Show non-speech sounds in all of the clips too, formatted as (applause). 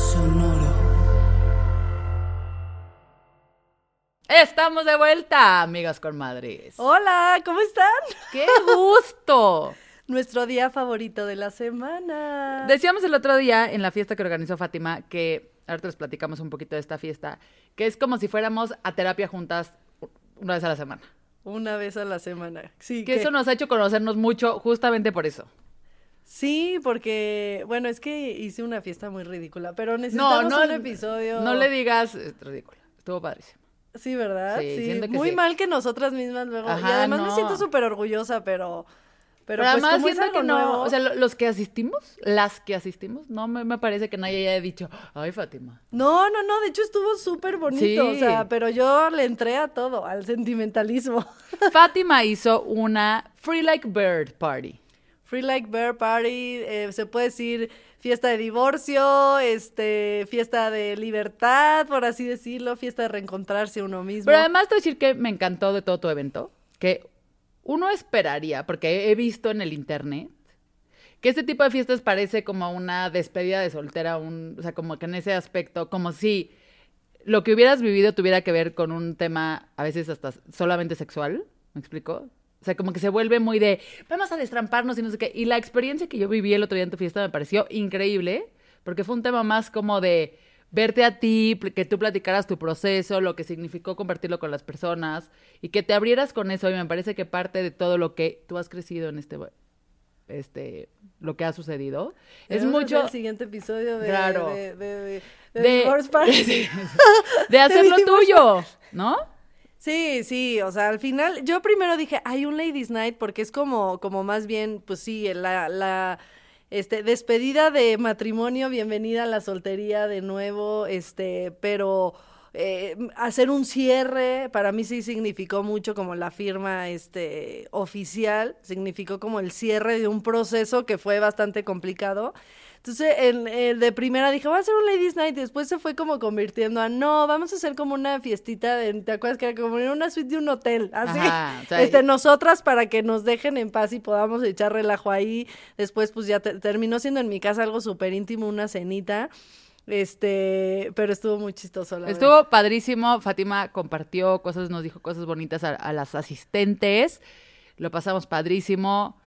Sonoro. Estamos de vuelta, amigas con madres. Hola, ¿cómo están? ¡Qué (laughs) gusto! Nuestro día favorito de la semana. Decíamos el otro día en la fiesta que organizó Fátima que, ahorita les platicamos un poquito de esta fiesta, que es como si fuéramos a terapia juntas una vez a la semana. Una vez a la semana. Sí. Que eso nos ha hecho conocernos mucho justamente por eso. Sí, porque, bueno, es que hice una fiesta muy ridícula, pero necesitamos no, un episodio. No le digas es ridícula. Estuvo padrísimo. Sí, ¿verdad? Sí, que muy sí. mal que nosotras mismas luego. y además me siento súper orgullosa, pero. Pero, Pero, pues, además es siento que no, nuevo- o sea, lo- los que asistimos, las que asistimos, no me, me parece que nadie haya dicho, ay, Fátima. No, no, no, de hecho estuvo súper bonito, o sea, pero yo le entré a todo, al sentimentalismo. Fátima hizo una Free Like Bird Party. Free Like Bear Party, eh, se puede decir fiesta de divorcio, este, fiesta de libertad, por así decirlo, fiesta de reencontrarse uno mismo. Pero además te voy a decir que me encantó de todo tu evento, que uno esperaría, porque he visto en el internet, que este tipo de fiestas parece como una despedida de soltera, un, o sea, como que en ese aspecto, como si lo que hubieras vivido tuviera que ver con un tema a veces hasta solamente sexual, ¿me explico? O sea, como que se vuelve muy de, vamos a destramparnos y no sé qué. Y la experiencia que yo viví el otro día en tu fiesta me pareció increíble, porque fue un tema más como de verte a ti, que tú platicaras tu proceso, lo que significó compartirlo con las personas y que te abrieras con eso. Y me parece que parte de todo lo que tú has crecido en este, este, lo que ha sucedido, es Debemos mucho el siguiente episodio de, Claro. de, de, de- de (laughs) (laughs) de, Divorce Party. sí, de hacer lo divorcio. tuyo, ¿no? Sí, sí, o sea, al final yo primero dije, hay un Ladies Night porque es como, como más bien, pues sí, la, la este, despedida de matrimonio, bienvenida a la soltería de nuevo, este, pero eh, hacer un cierre para mí sí significó mucho como la firma este, oficial, significó como el cierre de un proceso que fue bastante complicado. Entonces, en, en- de primera dije, voy a hacer un Ladies Night, y después se fue como convirtiendo a, no, vamos a hacer como una fiestita, de, ¿te acuerdas que era como en una suite de un hotel? (laughs) Así, Ajá, o sea, este, y- nosotras para que nos dejen en paz y podamos echar relajo ahí. Después, pues ya te- terminó siendo en mi casa algo súper íntimo, una cenita, este, pero estuvo muy chistoso, la verdad. Estuvo padrísimo. Fátima compartió cosas, nos dijo cosas bonitas a, a las asistentes. Lo pasamos padrísimo.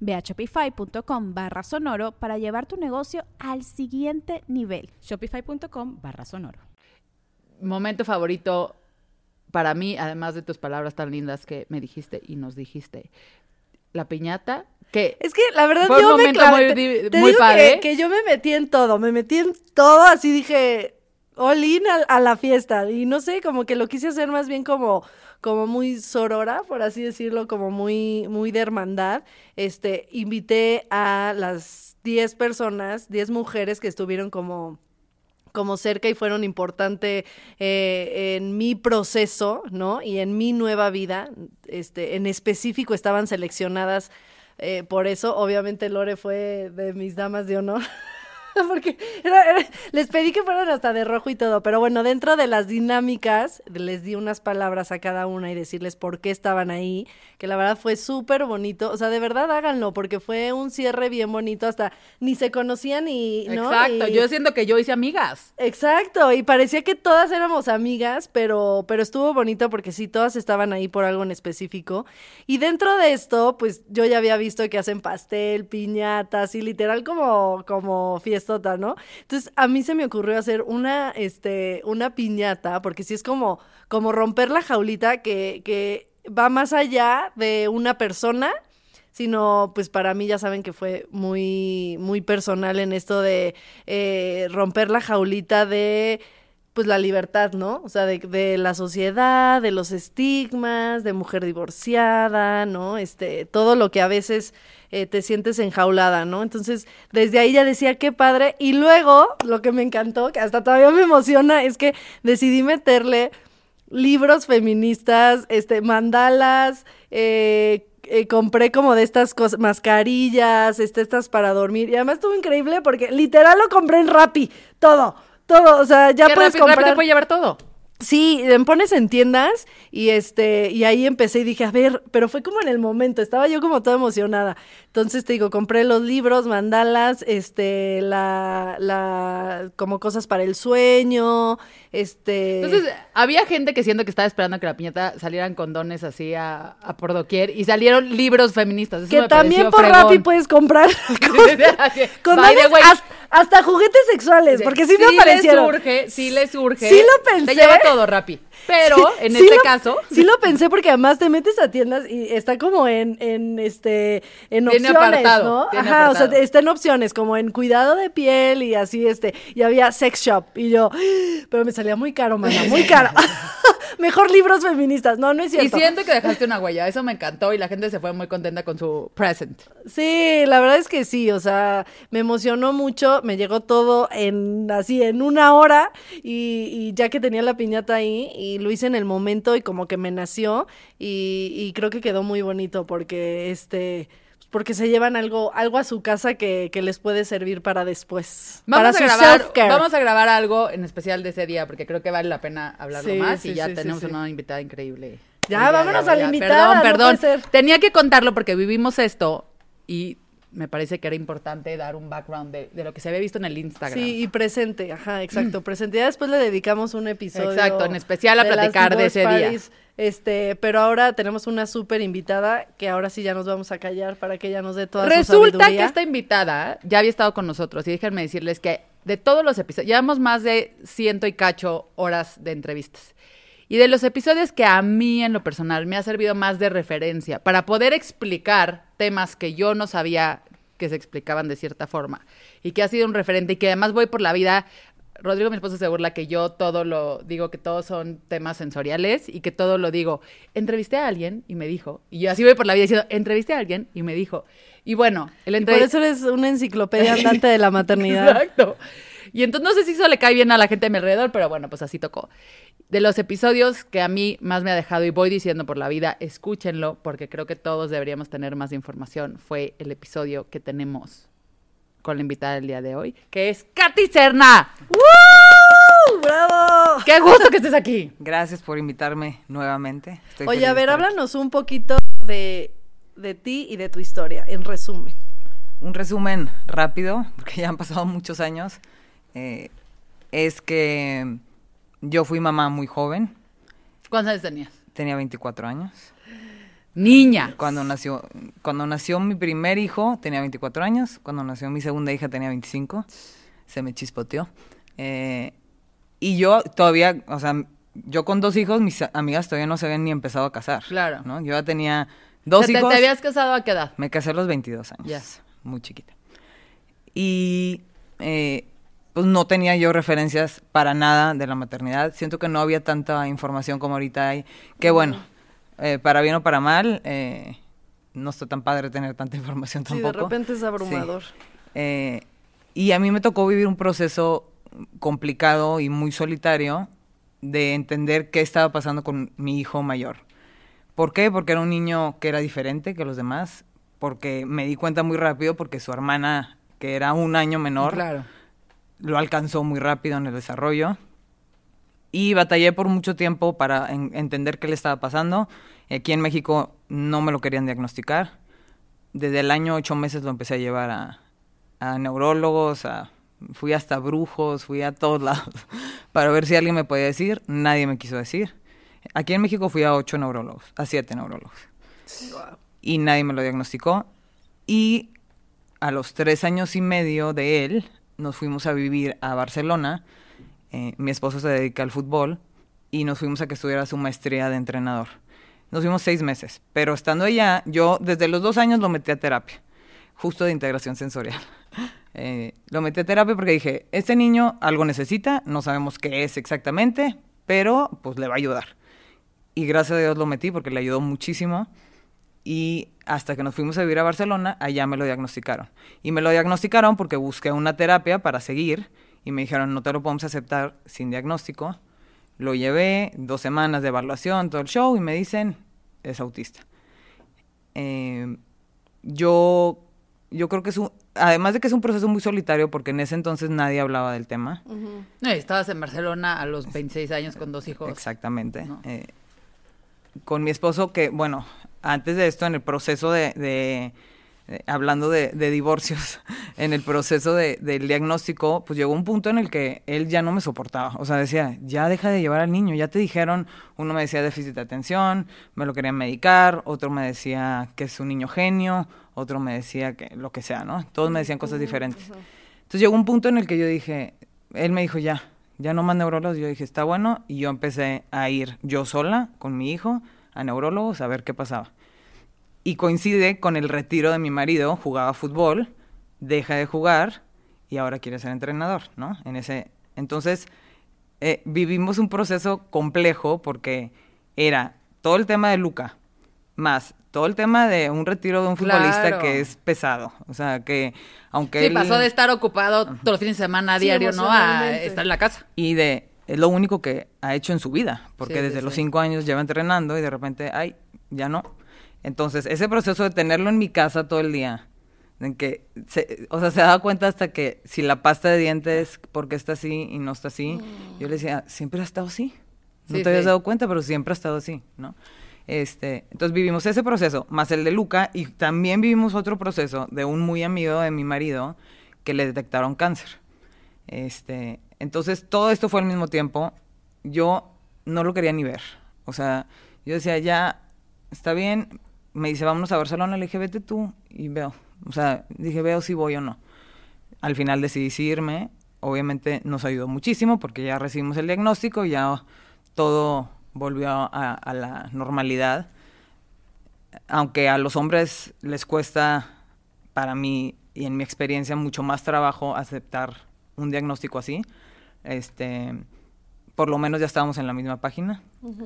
Ve a shopify.com barra sonoro para llevar tu negocio al siguiente nivel. Shopify.com barra sonoro. Momento favorito para mí, además de tus palabras tan lindas que me dijiste y nos dijiste. La piñata, que Es que la verdad Fue un yo me momento clavé. muy te- di- te muy digo padre. Que, que yo me metí en todo, me metí en todo, así dije, all a la fiesta. Y no sé, como que lo quise hacer más bien como, como muy sorora, por así decirlo, como muy, muy de hermandad. Este, invité a las 10 personas, 10 mujeres que estuvieron como como cerca y fueron importante eh, en mi proceso, ¿no? Y en mi nueva vida, este, en específico estaban seleccionadas eh, por eso. Obviamente Lore fue de mis damas de honor. (laughs) (laughs) porque era- era- les pedí que fueran hasta de rojo y todo, pero bueno, dentro de las dinámicas les di unas palabras a cada una y decirles por qué estaban ahí, que la verdad fue súper bonito, o sea, de verdad háganlo, porque fue un cierre bien bonito, hasta ni se conocían y, ¿no? Exacto, Y- yo siento que yo hice amigas. Exacto, y parecía que todas éramos amigas, pero, pero estuvo bonito porque sí, todas estaban ahí por algo en específico. Y dentro de esto, pues yo ya había visto que hacen pastel, piñatas y literal como, como Entonces a mí se me ocurrió hacer una, este, una piñata, porque sí es como, como romper la jaulita que, que va más allá de una persona sino pues para mí ya saben que fue muy muy personal en esto de eh, romper la jaulita de pues la libertad, ¿no? O sea, de, de la sociedad, de los estigmas, de mujer divorciada, ¿no? Este, todo lo que a veces eh, te sientes enjaulada, ¿no? Entonces, desde ahí ya decía, qué padre. Y luego, lo que me encantó, que hasta todavía me emociona, es que decidí meterle libros feministas, este, mandalas, eh, eh, compré como de estas cosas, mascarillas, este, estas para dormir. Y además estuvo increíble porque literal lo compré en Rappi, todo, todo, o sea, ya Qué puedes rápido, rápido comprar. te puede llevar todo. Sí, em, pones en tiendas y este y ahí empecé y dije, a ver, pero fue como en el momento, estaba yo como toda emocionada. Entonces te digo, compré los libros, mandalas, este, la, la, como cosas para el sueño, este. Entonces, había gente que siento que estaba esperando que la piñata salieran condones así a, a por doquier y salieron libros feministas. Eso que me también por fregón. Rappi puedes comprar (laughs) Así, (laughs) con by the way, hasta, juguetes sexuales, porque sí, me le aparecieron. surge, sí le surge. Sí lo pensé. Te lleva todo Rappi. Pero, en Sí este caso... Sí lo pensé porque además te metes a tiendas y está como en, en este, en Tiene opciones, apartado, ¿no? tiene Ajá, o sea, está en opciones, como en cuidado de piel y así, este, y había sex shop, y yo, (gasps) pero me salía muy caro, mamá, muy caro. (laughs) Mejor libros feministas, no, no es Y cierto. siento que dejaste una (laughs) huella. Eso me encantó y la gente se fue muy contenta con su present. Sí, la verdad es que sí, o sea, me emocionó mucho, me llegó todo en así en una hora y, y ya que tenía la piñata ahí y lo hice en el momento y como que me nació y, y creo que quedó muy bonito porque este porque se llevan algo algo a su casa que, que les puede servir para después. Vamos para a, grabar, vamos a grabar algo en especial de ese día porque creo que vale la pena hablarlo Sí, más sí, y ya sí, tenemos una invitada increíble. Ya, vámonos a la invitada, no Perdón, perdón. Tenía que contarlo porque vivimos esto y me parece que era importante dar un background de, de lo que se había visto en el Instagram. Sí, y presente, ajá, exacto, (clears throat) presente. Ya después le dedicamos un episodio. Exacto, en especial a las platicar de ese día. Este, pero ahora tenemos una súper invitada que ahora sí ya nos vamos a callar para que ella nos dé toda su Resulta que esta invitada ya había estado con nosotros y déjenme decirles que de todos los episodios, llevamos más de ciento y cacho horas de entrevistas. Y de los episodios que a mí en lo personal me ha servido más de referencia para poder explicar temas que yo no sabía que se explicaban de cierta forma y que ha sido un referente y que además voy por la vida Rodrigo, mi esposo, se burla que yo todo lo digo, que todos son temas sensoriales y que todo lo digo. Entrevisté a alguien y me dijo, y yo así voy por la vida diciendo, entrevisté a alguien y me dijo. Y bueno, el por eso eres una enciclopedia andante de la maternidad. (laughs) Exacto. Y entonces no sé si eso le cae bien a la gente a mi alrededor, pero bueno, pues así tocó. De los episodios que a mí más me ha dejado y voy diciendo por la vida, escúchenlo, porque creo que todos deberíamos tener más información, fue el episodio que tenemos con la invitada del día de hoy, que es Katy Serna. ¡Uh! ¡Bravo! ¡Qué gusto que estés aquí! Gracias por invitarme nuevamente. Estoy Oye, a ver, aquí. háblanos un poquito de, de ti y de tu historia, en resumen. Un resumen rápido, porque ya han pasado muchos años. Eh, es que yo fui mamá muy joven, ¿Cuántos años tenías? tenía 24 años. Niña. Cuando nació, cuando nació mi primer hijo tenía 24 años, cuando nació mi segunda hija tenía 25, se me chispoteó. Eh, y yo todavía, o sea, yo con dos hijos, mis amigas todavía no se habían ni empezado a casar. Claro. ¿no? Yo ya tenía dos ¿Te, te- hijos. ¿Te habías casado a qué edad? Me casé a los 22 años. Ya. Muy chiquita. Y eh, pues no tenía yo referencias para nada de la maternidad. Siento que no había tanta información como ahorita hay. Que bueno, eh, para bien o para mal, eh, no está tan padre tener tanta (laughs) información Sí, de tampoco. repente es Sí. abrumador. Eh, y a mí me tocó vivir un proceso complicado y muy solitario de entender qué estaba pasando con mi hijo mayor. ¿Por qué? Porque era un niño que era diferente que los demás, porque me di cuenta muy rápido porque su hermana, que era un año menor, Claro. Lo alcanzó muy rápido en el desarrollo. Y batallé por mucho tiempo para en- entender qué le estaba pasando. Aquí en México no me lo querían diagnosticar. Desde el año ocho meses lo empecé a llevar a, a neurólogos, a, fui hasta brujos, fui a todos lados (laughs) para ver si alguien me podía decir. Nadie me quiso decir. Aquí en México fui a ocho neurólogos, a siete neurólogos. Y nadie me lo diagnosticó. Y a los tres años y medio de él, nos fuimos a vivir a Barcelona. Eh, mi esposo se dedica al fútbol y nos fuimos a que estudiara su maestría de entrenador. Nos fuimos seis meses, pero estando allá, yo desde los dos años lo metí a terapia, justo de integración sensorial. (laughs) Eh, lo metí a terapia porque dije, este niño algo necesita, no sabemos qué es exactamente, pero pues le va a ayudar. Y gracias a Dios lo metí porque le ayudó muchísimo. Y hasta que nos fuimos a vivir a Barcelona, allá me lo diagnosticaron. Y me lo diagnosticaron porque busqué una terapia para seguir y me dijeron, no te lo podemos aceptar sin diagnóstico. Lo llevé, dos semanas de evaluación, todo el show, y me dicen, es autista. Eh, yo, yo creo que es un, además de que es un proceso muy solitario, porque en ese entonces nadie hablaba del tema. No, estabas en Barcelona a los 26 años con dos hijos. Exactamente. No. Eh, con mi esposo, que bueno, antes de esto, en el proceso de, de- de- hablando de, de divorcios, (laughs) en el proceso de- del diagnóstico, pues llegó un punto en el que él ya no me soportaba. O sea, decía, ya deja de llevar al niño, ya te dijeron, uno me decía déficit de atención, me lo querían medicar, otro me decía que es un niño genio, otro me decía que lo que sea, ¿no? Todos me decían cosas diferentes. Entonces llegó un punto en el que yo dije, él me dijo, ya, ya no más neurólogos. Yo dije, está bueno. Y yo empecé a ir yo sola con mi hijo a neurólogos a ver qué pasaba. Y coincide con el retiro de mi marido, jugaba fútbol, deja de jugar y ahora quiere ser entrenador, ¿no? En ese, entonces, eh, vivimos un proceso complejo porque era todo el tema de Luca, más todo el tema de un retiro de un futbolista Claro. que es pesado. O sea, que aunque Sí, él- pasó de estar ocupado todos los fines de semana a Sí, diario, ¿no? A estar en la casa. y de es lo único que ha hecho en su vida, porque Sí, sí, desde los cinco años lleva entrenando y de repente, ay, ya no. Entonces, ese proceso de tenerlo en mi casa todo el día, en que, se- o sea, se daba cuenta hasta que si la pasta de dientes, ¿por qué está así y no está así? Yo le decía, siempre ha estado así. No Sí, te habías sí. dado cuenta, pero siempre ha estado así, ¿no? Este, entonces vivimos ese proceso, más el de Luca, y también vivimos otro proceso de un muy amigo de mi marido que le detectaron cáncer. Este, entonces todo esto fue al mismo tiempo. Yo no lo quería ni ver. O sea, yo decía, ya, está bien. Me dice, vámonos a Barcelona. Le dije, vete tú y veo. O sea, dije, veo si voy o no. Al final decidí irme. Obviamente nos ayudó muchísimo porque ya recibimos el diagnóstico y ya todo volvió a, a la normalidad. Aunque a los hombres les cuesta, para mí y en mi experiencia, mucho más trabajo aceptar un diagnóstico así. Este, por lo menos ya estábamos en la misma página.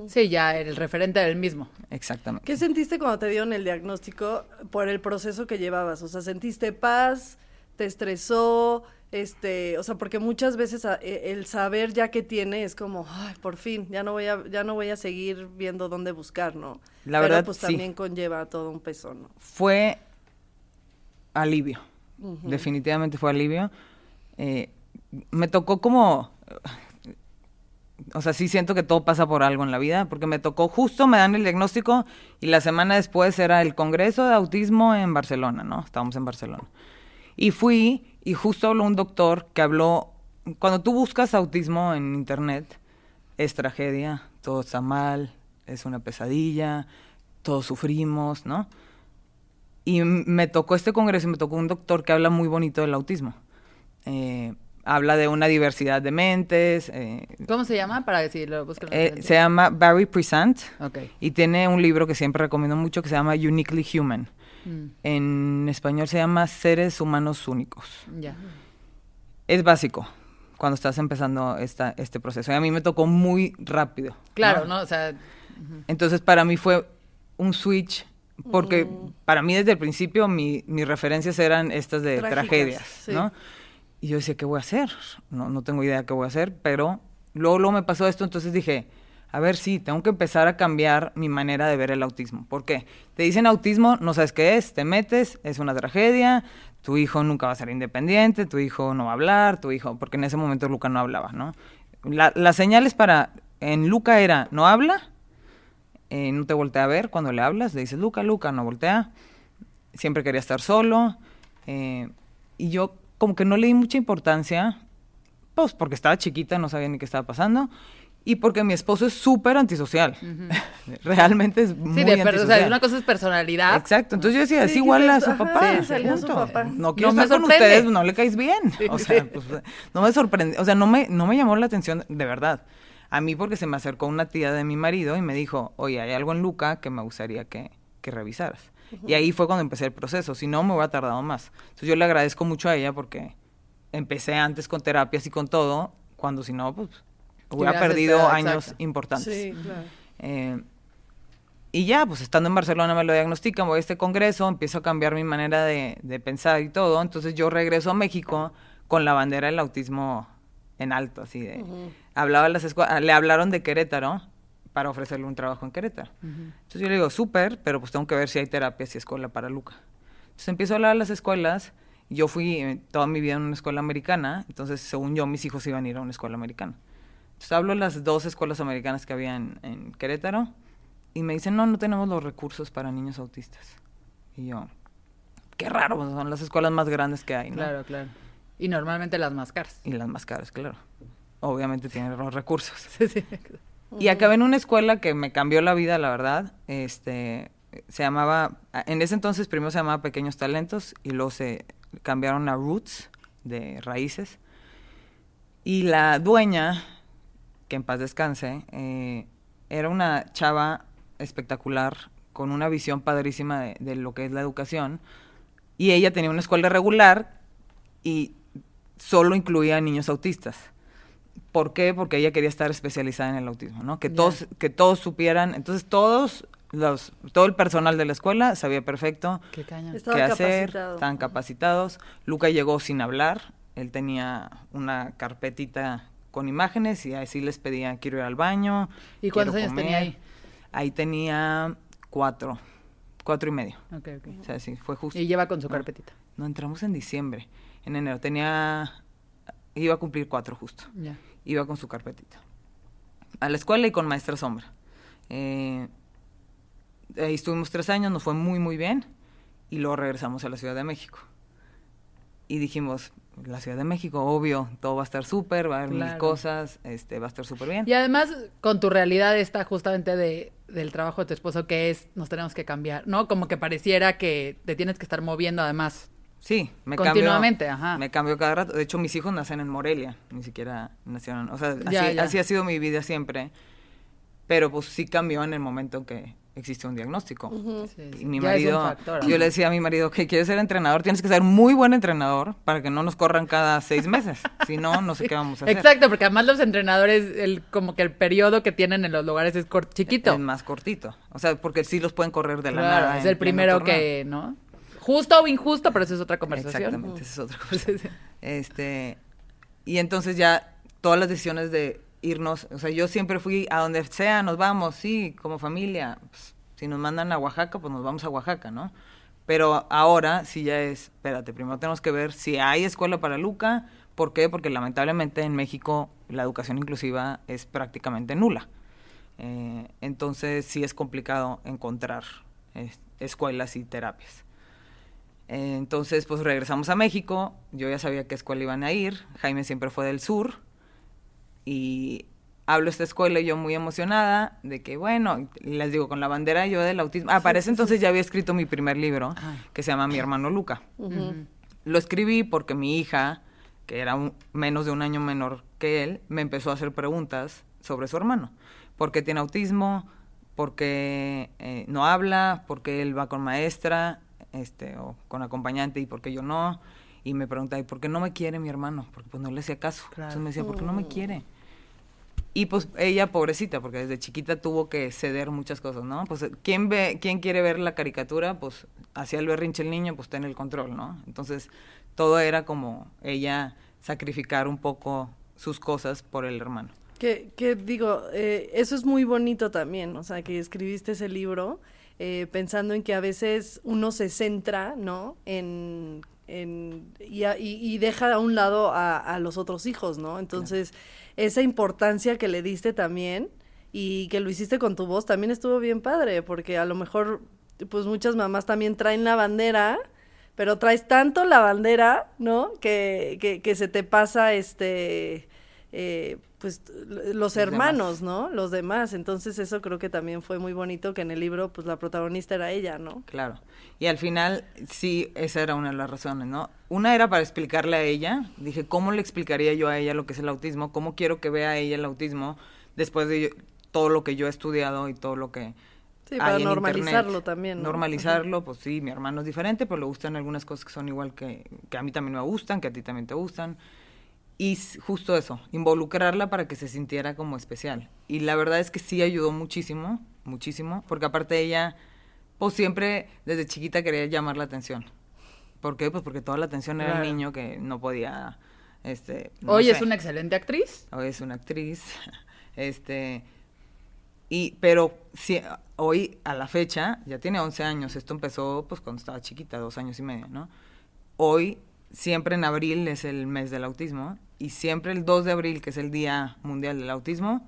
Sí, ya el referente era el mismo. Exactamente. ¿Qué sentiste cuando te dieron el diagnóstico por el proceso que llevabas? O sea, ¿sentiste paz? ¿Te estresó? Este, o sea, porque muchas veces a- e- el saber ya que tiene es como, ay, por fin, ya no voy a, ya no voy a seguir viendo dónde buscar, ¿no? La Pero verdad, pues sí. también conlleva todo un peso, ¿no? Fue alivio. Definitivamente fue alivio. Eh, me tocó como... O sea, sí siento que todo pasa por algo en la vida, porque me tocó justo, me dan el diagnóstico y la semana después era el Congreso de Autismo en Barcelona, ¿no? Estábamos en Barcelona. Y fui y justo habló un doctor que habló, cuando tú buscas autismo en internet, es tragedia, todo está mal, es una pesadilla, todos sufrimos, ¿no? Y me tocó este congreso y me tocó un doctor que habla muy bonito del autismo. Eh, habla de una diversidad de mentes, eh, ¿Cómo se llama? Para decir, lo buscan. eh, se llama Barry Present Ok. y tiene un libro que siempre recomiendo mucho que se llama Uniquely Human. Mm, En español se llama Seres Humanos Únicos. ya. Es básico cuando estás empezando esta, este proceso. Y a mí me tocó muy rápido. Claro, ¿no? O sea, Entonces para mí fue un switch, porque para mí desde el principio mi, mis referencias eran estas de Trágicas, tragedias, sí. Y yo decía, ¿qué voy a hacer? No, no tengo idea qué voy a hacer, pero luego, luego me pasó esto, entonces dije, a ver, sí, tengo que empezar a cambiar mi manera de ver el autismo. ¿Por qué? Te dicen autismo, no sabes qué es, te metes, es una tragedia, tu hijo nunca va a ser independiente, tu hijo no va a hablar, tu hijo, porque en ese momento Luca no hablaba, ¿no? La, las señales para, en Luca era, no habla, eh, no te voltea a ver cuando le hablas, le dices, Luca, Luca, no voltea, siempre quería estar solo, eh, y yo como que no le di mucha importancia, pues porque estaba chiquita, no sabía ni qué estaba pasando, y porque mi esposo es súper antisocial. (laughs) Realmente es muy Sí, de, pero, o sea, antisocial. una cosa es personalidad. Exacto, entonces yo decía, es Sí, igual a su papá. sí, salió su papá. No quiero No me estar con ustedes, no le caes bien. O sea, pues, no me sorprende, o sea, no me, no me llamó la atención de verdad. A mí porque se me acercó una tía de mi marido y me dijo, oye, hay algo en Luca que me gustaría que, que revisaras. Y ahí fue cuando empecé el proceso, si no me hubiera tardado más. Entonces yo le agradezco mucho a ella porque empecé antes con terapias y con todo, cuando si no, pues hubiera perdido esperado, años exacto. importantes. Sí, claro. Eh, y ya, pues estando en Barcelona me lo diagnostican, voy a este congreso, empiezo a cambiar mi manera de, de pensar y todo. Entonces yo regreso a México con la bandera del autismo en alto, así de... Hablaba a las escuelas, le hablaron de Querétaro para ofrecerle un trabajo en Querétaro. Entonces yo le digo, súper, pero pues tengo que ver si hay terapias y escuela para Luca. Entonces empiezo a hablar a las escuelas. Yo fui eh, toda mi vida en una escuela americana, entonces según yo mis hijos iban a ir a una escuela americana. Entonces hablo a las dos escuelas americanas que había en, en Querétaro y me dicen, no, no tenemos los recursos para niños autistas. Y yo, qué raro, pues, son las escuelas más grandes que hay, ¿no? Claro, claro. Y normalmente las más caras. Y las más caras, claro. Obviamente tienen los recursos. (laughs) Sí, sí. Y acabé en una escuela que me cambió la vida, la verdad. Este, se llamaba, en ese entonces primero se llamaba Pequeños Talentos y luego se cambiaron a Roots, de raíces. Y la dueña, que en paz descanse, eh, era una chava espectacular, con una visión padrísima de, de lo que es la educación. Y ella tenía una escuela regular y solo incluía a niños autistas. ¿Por qué? Porque ella quería estar especializada en el autismo, ¿no? Que todos, que todos supieran. Entonces todos los, todo el personal de la escuela sabía perfecto Qué caña. Estaba qué hacer, capacitado. estaban capacitados. Luca llegó sin hablar, él tenía una carpetita con imágenes y así les pedía quiero ir al baño. ¿Y cuántos años tenía comer". ahí? Ahí tenía cuatro, cuatro y medio. Ok, ok. O sea, sí, fue justo. Y lleva con su No. carpetita. No, entramos en diciembre. En enero tenía, iba a cumplir cuatro justo Ya. iba con su carpetita. A la escuela y con maestra sombra. Eh, ahí estuvimos tres años, nos fue muy, muy bien. Y luego regresamos a la Ciudad de México. Y dijimos, la Ciudad de México, obvio, todo va a estar súper, va a haber mil cosas, este, va a estar súper bien. Y además, con tu realidad esta justamente de, del trabajo de tu esposo, que es, nos tenemos que cambiar, ¿no? Como que pareciera que te tienes que estar moviendo además. Sí, me Continuamente, cambio, ajá. Me cambio cada rato. De hecho, mis hijos nacen en Morelia, ni siquiera nacieron. O sea, así, Ya, ya. así ha sido mi vida siempre. Pero pues sí cambió en el momento que existe un diagnóstico. Sí, sí. Y mi Ya es un marido, factor, yo le decía a mi marido que quieres ser entrenador, tienes que ser muy buen entrenador para que no nos corran cada seis meses. si no, no sé qué vamos a hacer. Exacto, porque además los entrenadores, el, como que el periodo que tienen en los lugares es chiquito. Es más cortito. O sea, porque sí los pueden correr de la Claro, nada. es en el primero que, ¿no? Justo o injusto, pero eso es otra conversación. Exactamente, esa es otra sí. Este, y entonces ya todas las decisiones de irnos, o sea, yo siempre fui a donde sea, nos vamos, sí, como familia. pues, si nos mandan a Oaxaca, pues nos vamos a Oaxaca, ¿no? Pero ahora sí ya es, espérate, primero tenemos que ver si hay escuela para Luca. ¿Por qué? Porque lamentablemente en México la educación inclusiva es prácticamente nula. Eh, entonces sí es complicado encontrar eh, escuelas y terapias. Eh, Entonces, pues regresamos a México. Yo ya sabía qué escuela iban a ir. Jaime siempre fue del sur. Y hablo de esta escuela y yo muy emocionada de que, bueno, les digo, con la bandera yo del autismo. Ah, para ese entonces ya había escrito mi primer libro, Ah. que se llama Mi hermano Luca. Lo escribí porque mi hija, que era un- menos de un año menor que él, me empezó a hacer preguntas sobre su hermano. ¿Por qué tiene autismo? ¿Por qué eh, no habla? ¿Por qué él va con maestra este, o con acompañante y por qué yo no? Y me preguntaba, ¿y por qué no me quiere mi hermano? Porque pues no le hacía caso. Claro. Entonces me decía, ¿por qué no me quiere? Y pues ella, pobrecita, porque desde chiquita tuvo que ceder muchas cosas, ¿no? Pues ¿quién ve, quién quiere ver la caricatura? Pues hacía el berrinche el niño, pues ten el control, ¿no? Entonces todo era como ella sacrificar un poco sus cosas por el hermano. Que, que digo, eh, eso es muy bonito también, o sea, que escribiste ese libro eh, pensando en que a veces uno se centra, ¿no? En, en y, a- y- y deja a un lado a, a los otros hijos, ¿no? Entonces, esa importancia que le diste también y que lo hiciste con tu voz también estuvo bien padre, porque a lo mejor, pues muchas mamás también traen la bandera, pero traes tanto la bandera, ¿no? Que, que, que se te pasa este, eh, pues los hermanos, ¿no? Los demás. Entonces eso creo que también fue muy bonito que en el libro, pues la protagonista era ella, ¿no? Claro. Y al final, sí, esa era una de las razones, ¿no? Una era para explicarle a ella. Dije, ¿cómo le explicaría yo a ella lo que es el autismo? ¿Cómo quiero que vea ella el autismo después de yo- todo lo que yo he estudiado y todo lo que Sí, para hay en normalizarlo internet? también, ¿no? Normalizarlo, pues sí, mi hermano es diferente, pero le gustan algunas cosas que son igual que, que a mí también me gustan, que a ti también te gustan. Y justo eso, involucrarla para que se sintiera como especial. Y la verdad es que sí ayudó muchísimo, muchísimo, porque aparte ella, pues siempre desde chiquita quería llamar la atención. ¿Por qué? Pues porque toda la atención era el Claro. niño que no podía, este... no Hoy sé. es una excelente actriz. Hoy es una actriz, (laughs) este... Y, pero sí, hoy, a la fecha, ya tiene 11 años. Esto empezó, pues, cuando estaba chiquita, dos años y medio, ¿no? Hoy, siempre en abril es el mes del autismo. Y siempre el 2 de abril, que es el Día Mundial del Autismo,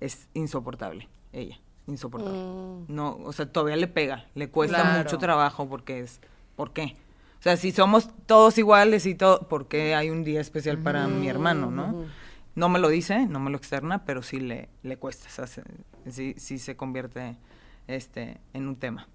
es insoportable. Ella, insoportable. Mm. No, o sea, todavía le pega. Le cuesta Claro. mucho trabajo porque es... ¿Por qué? O sea, si somos todos iguales y todo, ¿por qué hay un día especial para mi hermano, no? No me lo dice, no me lo externa, pero sí le, le cuesta, o sea, se- sí, sí se convierte este, en un tema.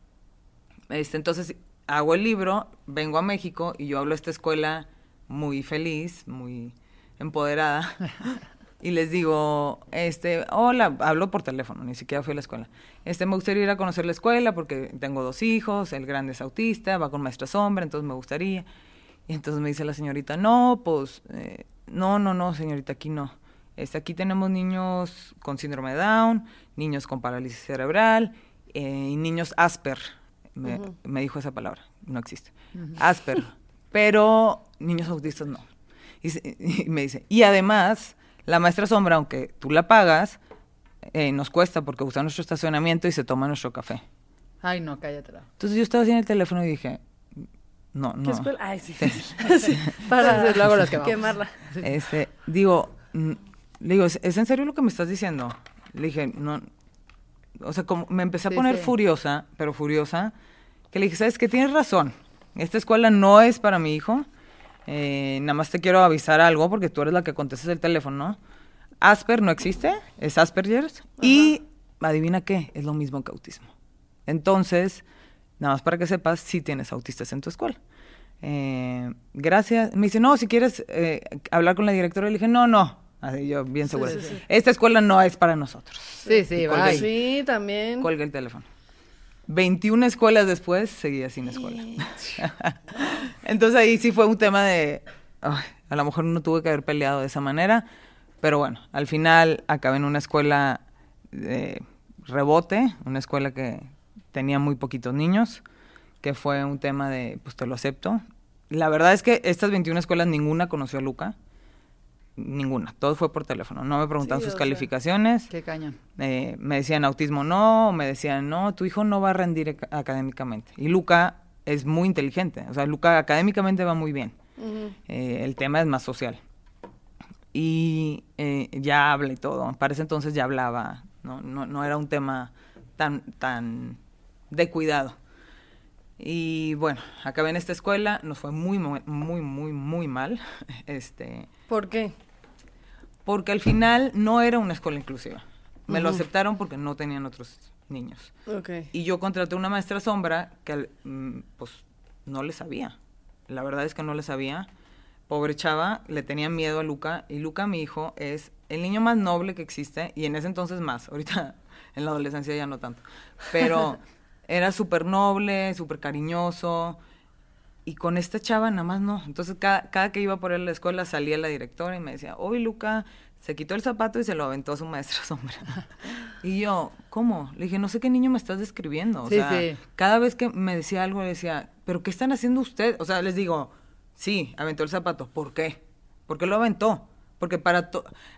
Este, entonces, hago el libro, vengo a México y yo hablo a esta escuela muy feliz, muy empoderada. (laughs) y les digo, este, hola, hablo por teléfono, ni siquiera fui a la escuela. Este, me gustaría ir a conocer la escuela porque tengo dos hijos, el grande es autista, va con maestra sombra, entonces me gustaría. Y entonces me dice la señorita, no, pues, eh, no, no, no, señorita, aquí no. Este, aquí tenemos niños con síndrome de Down, niños con parálisis cerebral eh, y niños Asper. Me, me dijo esa palabra, no existe. Asper. Pero niños autistas no. Y, se- (laughs) y me dice, y además, la maestra sombra, aunque tú la pagas, eh, nos cuesta porque usa nuestro estacionamiento y se toma nuestro café. Ay, no, cállatela. Entonces yo estaba así en el teléfono y dije, no, ¿Qué no. escuela? Ay, sí. Sí. (laughs) Sí, Para luego quemarla. Este, digo, le digo, ¿es, es en serio lo que me estás diciendo? Le dije, no, o sea, como me empecé a Sí, poner sí. furiosa, pero furiosa, que le dije, ¿sabes qué? Tienes razón, esta escuela no es para mi hijo, eh, nada más te quiero avisar algo porque tú eres la que contestas el teléfono, ¿no? Asper no existe, es Asperger's, y adivina qué, es lo mismo que autismo. Entonces, nada más para que sepas, sí tienes autistas en tu escuela. Eh, gracias. Me dice, no, si quieres eh, hablar con la directora, le dije, no, no. Así yo, bien segura. sí, sí. Esta escuela no es para nosotros. Sí, sí, bye. Sí, también. Colgué el teléfono. 21 escuelas después, seguía sin escuela. (laughs) Entonces ahí sí fue un tema de, a lo mejor no tuve que haber peleado de esa manera, pero bueno, al final acabé en una escuela de rebote, una escuela que tenía muy poquitos niños, que fue un tema de, pues te lo acepto. La verdad es que estas 21 escuelas ninguna conoció a Luca, ninguna, todo fue por teléfono, no me preguntaban Sí, sus calificaciones. Qué cañón. Eh, me decían autismo no, me decían no, tu hijo no va a rendir ac- académicamente. Y Luca es muy inteligente, o sea, Luca académicamente va muy bien. Eh, el tema es más social. Y eh, ya habla y todo. Para ese entonces ya hablaba, no, no, no era un tema tan, tan de cuidado. Y bueno, acabé en esta escuela, nos fue muy, muy, muy, muy, muy mal. (laughs) Este, ¿Por qué? Porque al final no era una escuela inclusiva. Me lo aceptaron porque no tenían otros niños. Y yo contraté una maestra sombra que mm, pues no le sabía. La verdad es que no le sabía. Pobre chava, le tenía miedo a Luca. Y Luca, mi hijo, es el niño más noble que existe. Y en ese entonces más. (laughs) Ahorita en la adolescencia ya no tanto. Pero (laughs) era súper noble, súper cariñoso. Y con esta chava nada más no. Entonces cada, cada que iba por él a la escuela salía la directora y me decía, hoy Luca se quitó el zapato y se lo aventó a su maestra sombra. (laughs) y yo, ¿cómo? Le dije, no sé qué niño me estás describiendo. O Sí, sea, sí. cada vez que me decía algo le decía, ¿pero qué están haciendo ustedes? O sea, les digo, sí, aventó el zapato. ¿Por qué? ¿Por qué lo aventó? porque para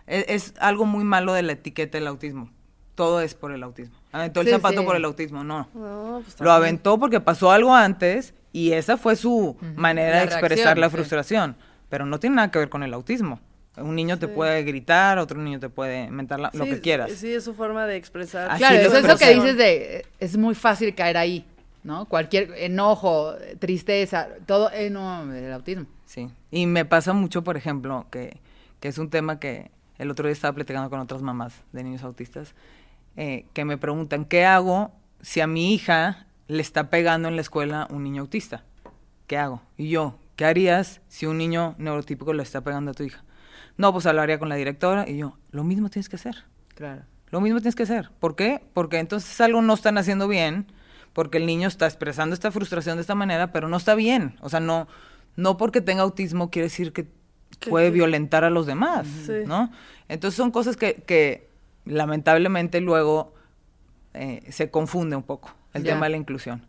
es, es algo muy malo de la etiqueta del autismo. Todo es por el autismo. Aventó el Sí, zapato sí. por el autismo, no. No, pues Lo aventó porque pasó algo antes y esa fue su manera La de expresar reacción, la sí. frustración. Pero no tiene nada que ver con el autismo. Un niño te puede gritar, otro niño te puede mentar la- lo Sí, que quieras. Sí, es su forma de expresar. Así Claro, eso es lo que dices de, es muy fácil caer ahí, ¿no? Cualquier enojo, tristeza, todo, eh, no, el autismo. Sí. Y me pasa mucho, por ejemplo, que, que es un tema que el otro día estaba platicando con otras mamás de niños autistas, eh, que me preguntan, ¿qué hago si a mi hija le está pegando en la escuela un niño autista? ¿Qué hago? Y yo, ¿qué harías si un niño neurotípico le está pegando a tu hija? No, pues hablaría con la directora y yo, lo mismo tienes que hacer. Claro. Lo mismo tienes que hacer. ¿Por qué? Porque entonces algo no están haciendo bien, porque el niño está expresando esta frustración de esta manera, pero no está bien. O sea, no, no porque tenga autismo quiere decir que puede violentar a los demás, Sí. ¿no? Entonces son cosas que, que lamentablemente luego eh, se confunde un poco el tema de la inclusión.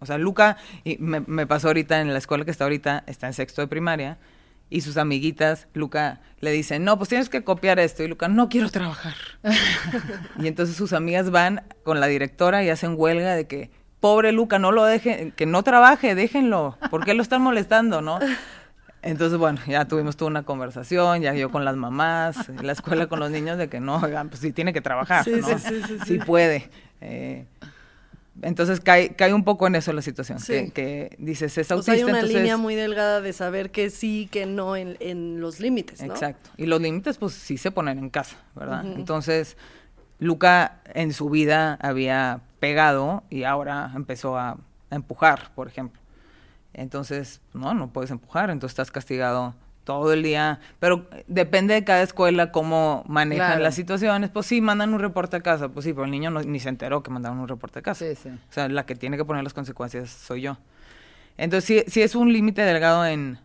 O sea, Luca, y me, me pasó ahorita en la escuela que está ahorita, está en sexto de primaria, y sus amiguitas, Luca, le dicen, no, pues tienes que copiar esto. Y Luca, no quiero trabajar. (laughs) y entonces sus amigas van con la directora y hacen huelga de que, pobre Luca, no lo dejen, que no trabaje, déjenlo. ¿Por qué lo están molestando, no? Entonces, bueno, ya tuvimos toda una conversación, ya yo con las mamás, la escuela con los niños, de que no, oigan, pues sí tiene que trabajar, Sí, ¿no? sí, sí, sí, sí. puede. Eh, entonces cae, cae un poco en eso la situación, Sí. que, que dices, es O autista, sea, hay una entonces... línea muy delgada de saber que sí, que no en, en los límites, ¿no? Exacto. Y los límites, pues sí se ponen en casa, ¿verdad? Entonces, Luca en su vida había pegado y ahora empezó a, a empujar, por ejemplo. Entonces, no, no puedes empujar, entonces estás castigado todo el día. Pero eh, depende de cada escuela cómo manejan Claro. las situaciones. Pues sí, mandan un reporte a casa, pues sí, pero el niño no- ni se enteró que mandaron un reporte a casa. Sí, sí. O sea, la que tiene que poner las consecuencias soy yo. Entonces, sí, sí es un límite delgado en...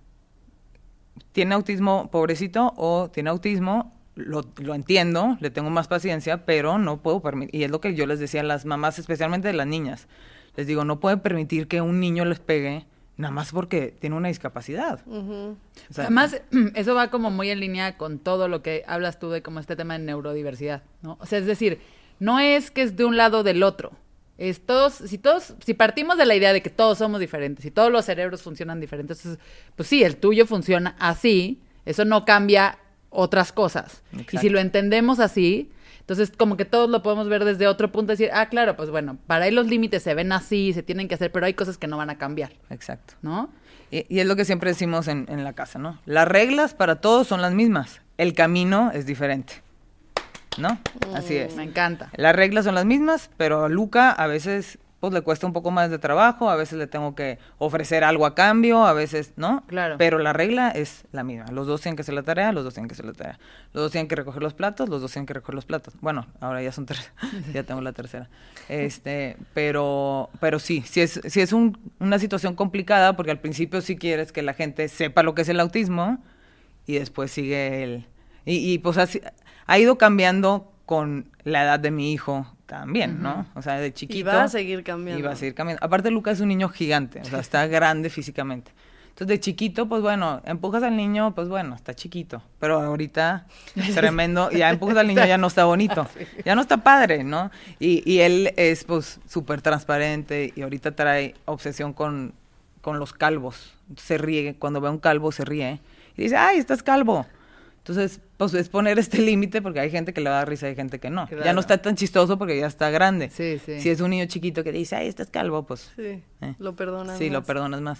¿Tiene autismo pobrecito o tiene autismo? Lo, lo entiendo, le tengo más paciencia, pero no puedo permitir... Y es lo que yo les decía a las mamás, especialmente de las niñas. Les digo, no pueden permitir que un niño les pegue nada más porque tiene una discapacidad. Ujú. O sea, Además, (clears throat) eso va como muy en línea con todo lo que hablas tú de como este tema de neurodiversidad, ¿no? O sea, es decir, no es que es de un lado o del otro. Es todos, si todos, si partimos de la idea de que todos somos diferentes y todos los cerebros funcionan diferentes, pues sí, el tuyo funciona así, eso no cambia otras cosas. Y si lo entendemos así, entonces como que todos lo podemos ver desde otro punto, decir, ah, claro, pues bueno, para ahí los límites se ven así, se tienen que hacer, pero hay cosas que no van a cambiar, Exacto. ¿no? Y, y es lo que siempre decimos en, en la casa, ¿no? Las reglas para todos son las mismas. El camino es diferente. ¿No? Así es. Me encanta. Las reglas son las mismas, pero Luca a veces pues le cuesta un poco más de trabajo, a veces le tengo que ofrecer algo a cambio, a veces, ¿no? Claro. Pero la regla es la misma. Los dos tienen que hacer la tarea, los dos tienen que hacer la tarea. Los dos tienen que recoger los platos, los dos tienen que recoger los platos. Bueno, ahora ya son tres, (laughs) ya tengo la tercera. Este, pero, pero sí, sí es, sí es un- una situación complicada porque al principio sí quieres que la gente sepa lo que es el autismo y después sigue el... Y, y, pues así, ha ido cambiando con la edad de mi hijo también, ¿no? O sea, de chiquito. va a seguir cambiando. Y va a seguir cambiando. Aparte, Lucas es un niño gigante, o sea, está (laughs) grande físicamente. Entonces, de chiquito, pues bueno, empujas al niño, pues bueno, está chiquito. Pero ahorita, (laughs) tremendo, ya empujas al niño, ya no está bonito. (laughs) Ya no está padre, ¿no? Y, y él es, pues, súper transparente y ahorita trae obsesión con, con los calvos. Se ríe, cuando ve a un calvo se ríe y dice, ay, estás calvo. Entonces, pues es poner este (laughs) límite porque hay gente que le va a dar risa y hay gente que no. Ya no está tan chistoso porque ya está grande. Sí, sí. Si es un niño chiquito que dice, ay, estás calvo, pues Sí, Eh. lo perdonan. sí, lo más. perdonas más.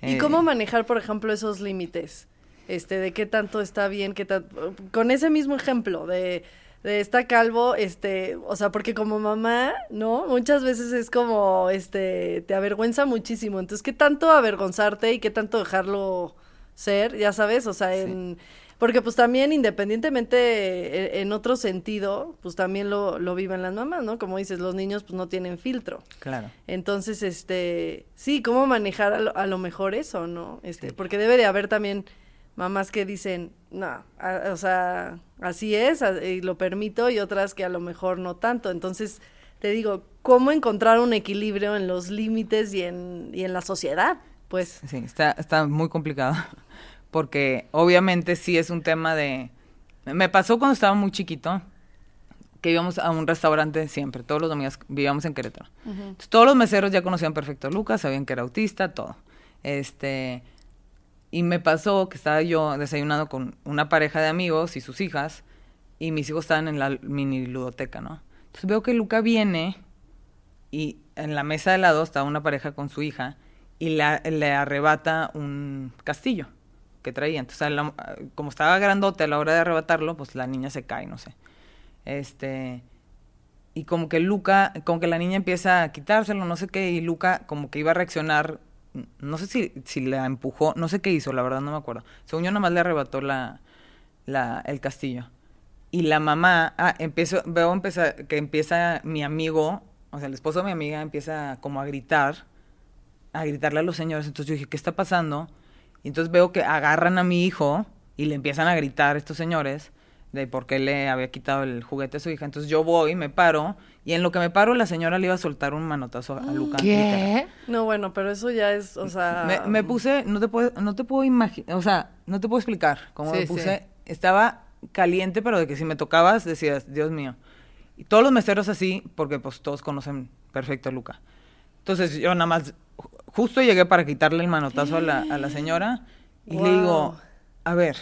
¿Y Eh, cómo manejar, por ejemplo, esos límites? Este, de qué tanto está bien, qué tan... Con ese mismo ejemplo de, de está calvo, este, o sea, porque como mamá, ¿no? Muchas veces es como, este, te avergüenza muchísimo. Entonces, ¿qué tanto avergonzarte y qué tanto dejarlo ser? Ya sabes, o sea, en... Porque pues también independientemente eh, en otro sentido, pues también lo, lo viven las mamás, ¿no? Como dices, los niños pues no tienen filtro. Claro. Entonces, este, sí, cómo manejar a lo, a lo mejor eso, ¿no? Este, porque debe de haber también mamás que dicen, no, a- o sea, así es, a- y lo permito, y otras que a lo mejor no tanto. Entonces, te digo, ¿cómo encontrar un equilibrio en los límites y en, y en la sociedad? Pues, Sí, está, está muy complicado. Porque obviamente sí es un tema de Me pasó cuando estaba muy chiquito que íbamos a un restaurante siempre, todos los domingos vivíamos en Querétaro. Entonces, todos los meseros ya conocían perfecto a Lucas, sabían que era autista, todo. Este, y me pasó que estaba yo desayunando con una pareja de amigos y sus hijas, y mis hijos estaban en la mini ludoteca, ¿no? Entonces veo que Luca viene y en la mesa de lado está una pareja con su hija y la- le arrebata un castillo traía. Entonces, como estaba grandote a la hora de arrebatarlo, pues la niña se cae, no sé. Este. Y como que Luca, como que la niña empieza a quitárselo, no sé qué, y Luca como que iba a reaccionar, no sé si, si la empujó, no sé qué hizo, la verdad no me acuerdo. Según yo, nomás le arrebató la, el castillo. Y la mamá, ah, empiezo, veo empezar, que empieza mi amigo, o sea, el esposo de mi amiga empieza como a gritar, a gritarle a los señores. Entonces yo dije, ¿qué está pasando? Y entonces veo que agarran a mi hijo y le empiezan a gritar estos señores de por qué le había quitado el juguete a su hija. Entonces yo voy, me paro, y en lo que me paro, la señora le iba a soltar un manotazo a, a Luca. literal. ¿Qué? No, bueno, pero eso ya es, o sea... Me, me puse, no te puedo, no te puedo imaginar, o sea, no te puedo explicar cómo Sí, me puse. sí. Estaba caliente, pero de que si me tocabas decías, Dios mío. Y todos los meseros así, porque pues todos conocen perfecto a Luca. Entonces yo nada más, justo llegué para quitarle el manotazo a la, a la señora y le digo, a ver,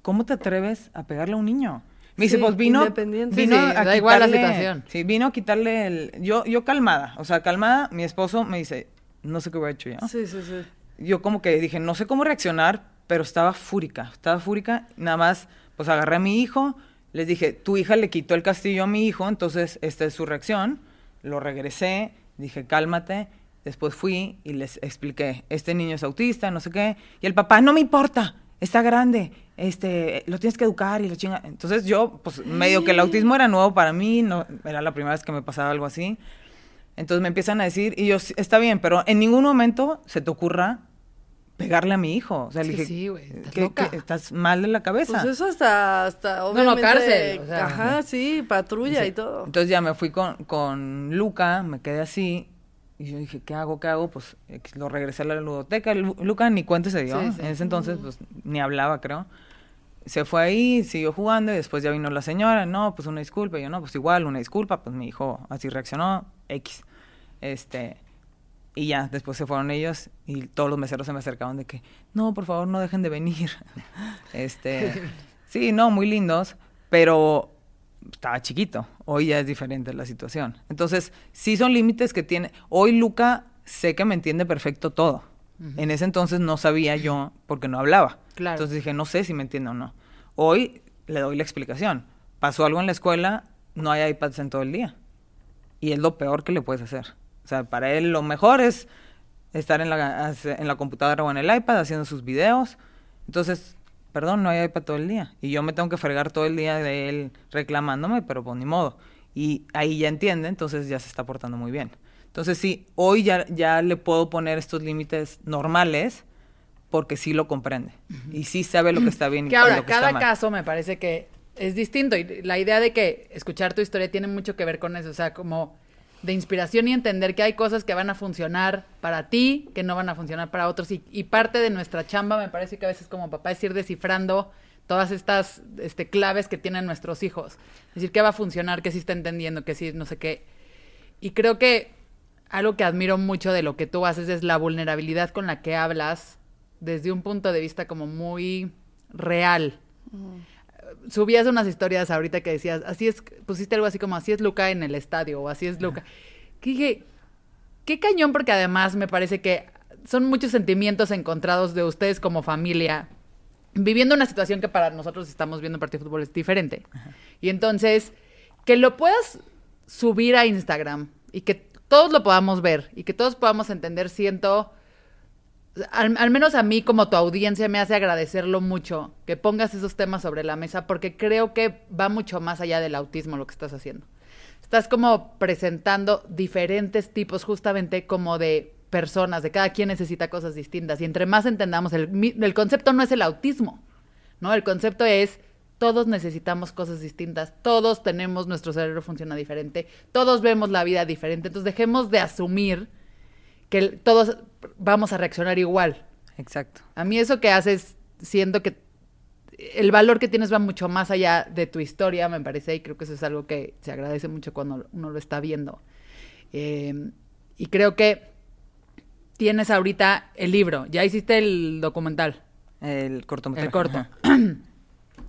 ¿cómo te atreves a pegarle a un niño? Me dice, Sí, pues vino, vino Sí, sí, a da igual la quitarle- situación. Sí, vino a quitarle el... Yo, yo calmada, o sea, calmada, mi esposo me dice, no sé qué hubiera hecho yo Sí, sí, sí. yo como que dije, no sé cómo reaccionar, pero estaba fúrica, estaba fúrica, nada más, pues agarré a mi hijo, les dije, tu hija le quitó el castillo a mi hijo, entonces esta es su reacción, lo regresé, dije, cálmate, después fui y les expliqué, este niño es autista, no sé qué, y el papá, no me importa, está grande, este, lo tienes que educar y la chinga. Entonces yo, pues medio que el autismo era nuevo para mí, no, era la primera vez que me pasaba algo así. Entonces me empiezan a decir, y yo, "Sí, está bien, pero en ningún momento se te ocurra pegarle a mi hijo. O sea, le dije, sí, estás "¿Qué- loca". qué- estás mal de la cabeza. Pues eso hasta, hasta no, obviamente... cárcel, o sea. Ajá, sí, patrulla Sí. y todo. Entonces ya me fui con, con Luca, me quedé así, y yo dije, ¿qué hago? ¿Qué hago? Pues lo regresé a la ludoteca. Lu- Luca ni cuenta se dio. Sí, sí. En ese entonces, pues ni hablaba, creo. Se fue ahí, siguió jugando, y después ya vino la señora, no, pues una disculpa. Y yo, no, pues igual, una disculpa. Pues mi hijo así reaccionó, X. Este, y ya, después se fueron ellos y todos los meseros se me acercaban de que, no, por favor, no dejen de venir. (laughs) este, (laughs) sí, no, muy lindos, pero estaba chiquito. Hoy ya es diferente la situación. Entonces, sí son límites que tiene. Hoy Luca sé que me entiende perfecto todo. En ese entonces no sabía yo porque no hablaba. Claro. Entonces dije, no sé si me entiende o no. Hoy le doy la explicación. Pasó algo en la escuela, no hay iPads en todo el día. Y es lo peor que le puedes hacer. O sea, para él lo mejor es estar en la, en la computadora o en el iPad haciendo sus videos. Entonces, perdón, no hay iPad todo el día. Y yo me tengo que fregar todo el día de él reclamándome, pero pues ni modo. Y ahí ya entiende, entonces ya se está portando muy bien. Entonces sí, hoy ya, ya le puedo poner estos límites normales porque sí lo comprende. Y sí sabe lo que está bien y Que ahora, lo que cada está mal. caso me parece que es distinto. Y la idea de que escuchar tu historia tiene mucho que ver con eso. O sea, como de inspiración y entender que hay cosas que van a funcionar para ti, que no van a funcionar para otros. Y, parte de nuestra chamba, me parece que a veces como papá es ir descifrando todas estas este, claves que tienen nuestros hijos. Es decir, qué va a funcionar, qué sí está entendiendo, qué sí no sé qué. Y creo que algo que admiro mucho de lo que tú haces es la vulnerabilidad con la que hablas desde un punto de vista como muy real. Subías unas historias ahorita que decías, así es, pusiste algo así como, así es Luca en el estadio, o así es Luca. Que dije, qué cañón, porque además me parece que son muchos sentimientos encontrados de ustedes como familia, viviendo una situación que para nosotros estamos viendo un partido de fútbol es diferente. Y entonces, que lo puedas subir a Instagram y que todos lo podamos ver y que todos podamos entender, siento, al, menos a mí como tu audiencia me hace agradecerlo mucho que pongas esos temas sobre la mesa porque creo que va mucho más allá del autismo lo que estás haciendo. Estás como presentando diferentes tipos justamente como de personas, de cada quien necesita cosas distintas y entre más entendamos, el, el concepto no es el autismo, ¿no? El concepto es todos necesitamos cosas distintas, todos tenemos, nuestro cerebro funciona diferente, todos vemos la vida diferente, entonces dejemos de asumir que todos vamos a reaccionar igual. Exacto. A mí eso que haces, siento que el valor que tienes va mucho más allá de tu historia, me parece, y creo que eso es algo que se agradece mucho cuando uno lo está viendo. Eh, y creo que tienes ahorita el libro, ya hiciste el documental, El cortometraje. el corto. ajá.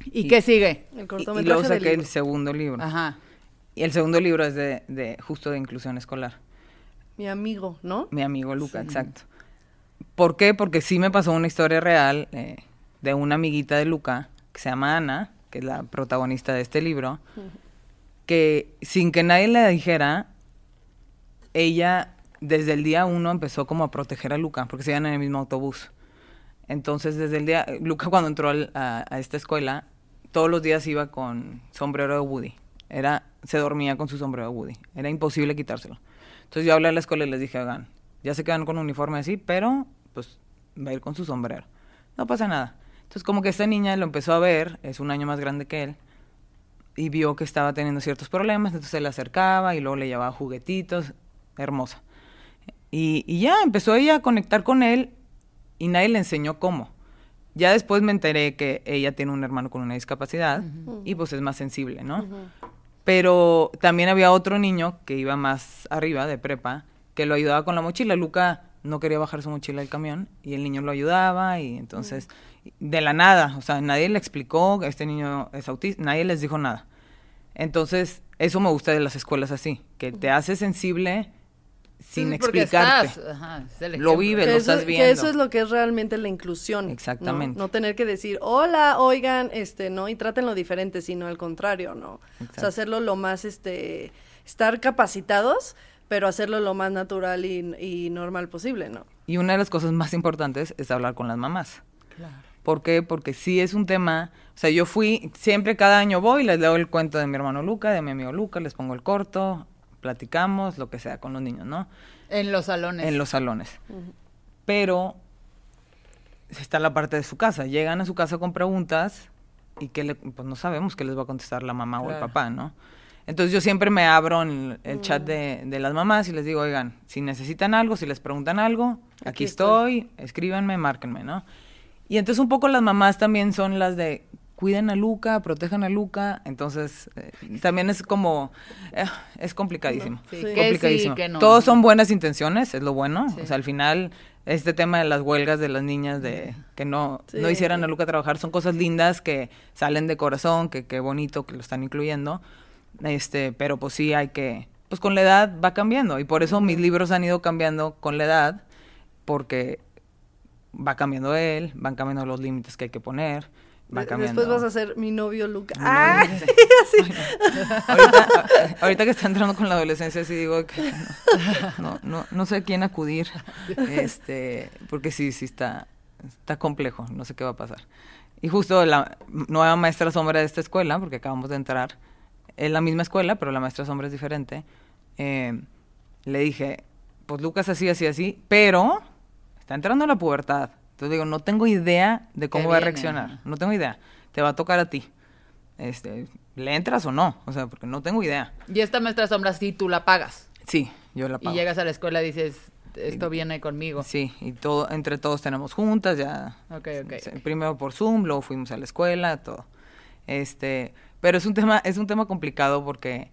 ¿Y, (clears throat) Y- qué sigue? El Y, y cortometraje luego del saqué el segundo libro. Ajá. Y el segundo libro es de, de justo de inclusión escolar. Mi amigo, ¿no? Mi amigo Luca, exacto. ¿Por qué? Porque sí me pasó una historia real eh, de una amiguita de Luca, que se llama Ana, que es la protagonista de este libro, que sin que nadie le dijera, ella desde el día uno empezó como a proteger a Luca, porque se iban en el mismo autobús. Entonces, desde el día, Luca cuando entró al- a, a esta escuela, todos los días iba con sombrero de Woody. Era, se dormía con su sombrero de Woody. Era imposible quitárselo. Entonces yo hablé a la escuela y les dije, oigan, ya se quedan con uniforme así, pero pues va a ir con su sombrero. No pasa nada. Entonces como que esta niña lo empezó a ver, es un año más grande que él, y vio que estaba teniendo ciertos problemas, entonces se le acercaba y luego le llevaba juguetitos, hermosa. Y, y ya empezó ella a conectar con él y nadie le enseñó cómo. Ya después me enteré que ella tiene un hermano con una discapacidad y pues es más sensible, ¿no? Pero también había otro niño que iba más arriba de prepa que lo ayudaba con la mochila. Luca no quería bajar su mochila del camión y el niño lo ayudaba y entonces de la nada, o sea, nadie le explicó que este niño es autista, nadie les dijo nada. Entonces, eso me gusta de las escuelas así, que te hace sensible sin Sí, porque explicarte. estás, ajá, es Lo Que lo eso, estás que viendo. eso es lo que es realmente la inclusión. Exactamente. No, tener que decir, hola, oigan, este, ¿no? Y trátenlo diferente, sino al contrario, ¿no? O sea, hacerlo lo más, este, estar capacitados, pero hacerlo lo más natural y, y normal posible, ¿no? Y una de las cosas más importantes es hablar con las mamás. ¿Por qué? Porque sí es un tema, o sea, yo fui, siempre cada año voy, les leo el cuento de mi hermano Luca, de mi amigo Luca, les pongo el corto, platicamos, lo que sea con los niños, ¿no? En los salones. En los salones. Pero está la parte de su casa. Llegan a su casa con preguntas y que le, pues no sabemos qué les va a contestar la mamá o el papá, ¿no? Entonces yo siempre me abro en el chat de, de las mamás y les digo, oigan, si necesitan algo, si les preguntan algo, aquí, Aquí estoy, escríbanme, márquenme, ¿no? Y entonces un poco las mamás también son las de cuiden a Luca, protejan a Luca, entonces eh, también es como, eh, es complicadísimo. Sí, Sí. que sí, complicadísimo. que no. Todos son buenas intenciones, es lo bueno. Sí. O sea, al final, este tema de las huelgas de las niñas de que no, Sí. no hicieran a Luca trabajar son cosas lindas que salen de corazón, que qué bonito que lo están incluyendo. Este, pero pues sí hay que, pues con la edad va cambiando. Y por eso mis libros han ido cambiando con la edad, porque va cambiando él, van cambiando los límites que hay que poner. Va cambiando. Después vas a ser mi novio Luca. ¡Ah! novio, sí. (laughs) ahorita, ahorita que está entrando con la adolescencia, sí digo que no, no, no sé a quién acudir, este, porque sí, sí está, está complejo, no sé qué va a pasar. Y justo la nueva maestra sombra de esta escuela, porque acabamos de entrar, es la misma escuela, pero la maestra sombra es diferente, eh, le dije, pues Lucas así, así, así, pero está entrando a la pubertad. Entonces digo, no tengo idea de cómo ¿Qué va a reaccionar, no tengo idea, te va a tocar a ti. Este, ¿Le entras o no? O sea, porque no tengo idea. Y esta maestra sombra sí tú la pagas. Sí, yo la Y pago. llegas a la escuela y dices, esto viene conmigo. Sí, y todo, entre todos tenemos juntas, ya. Ok, ok. Sí, Primero por Zoom, luego fuimos a la escuela, todo. Este, pero es un tema, es un tema complicado porque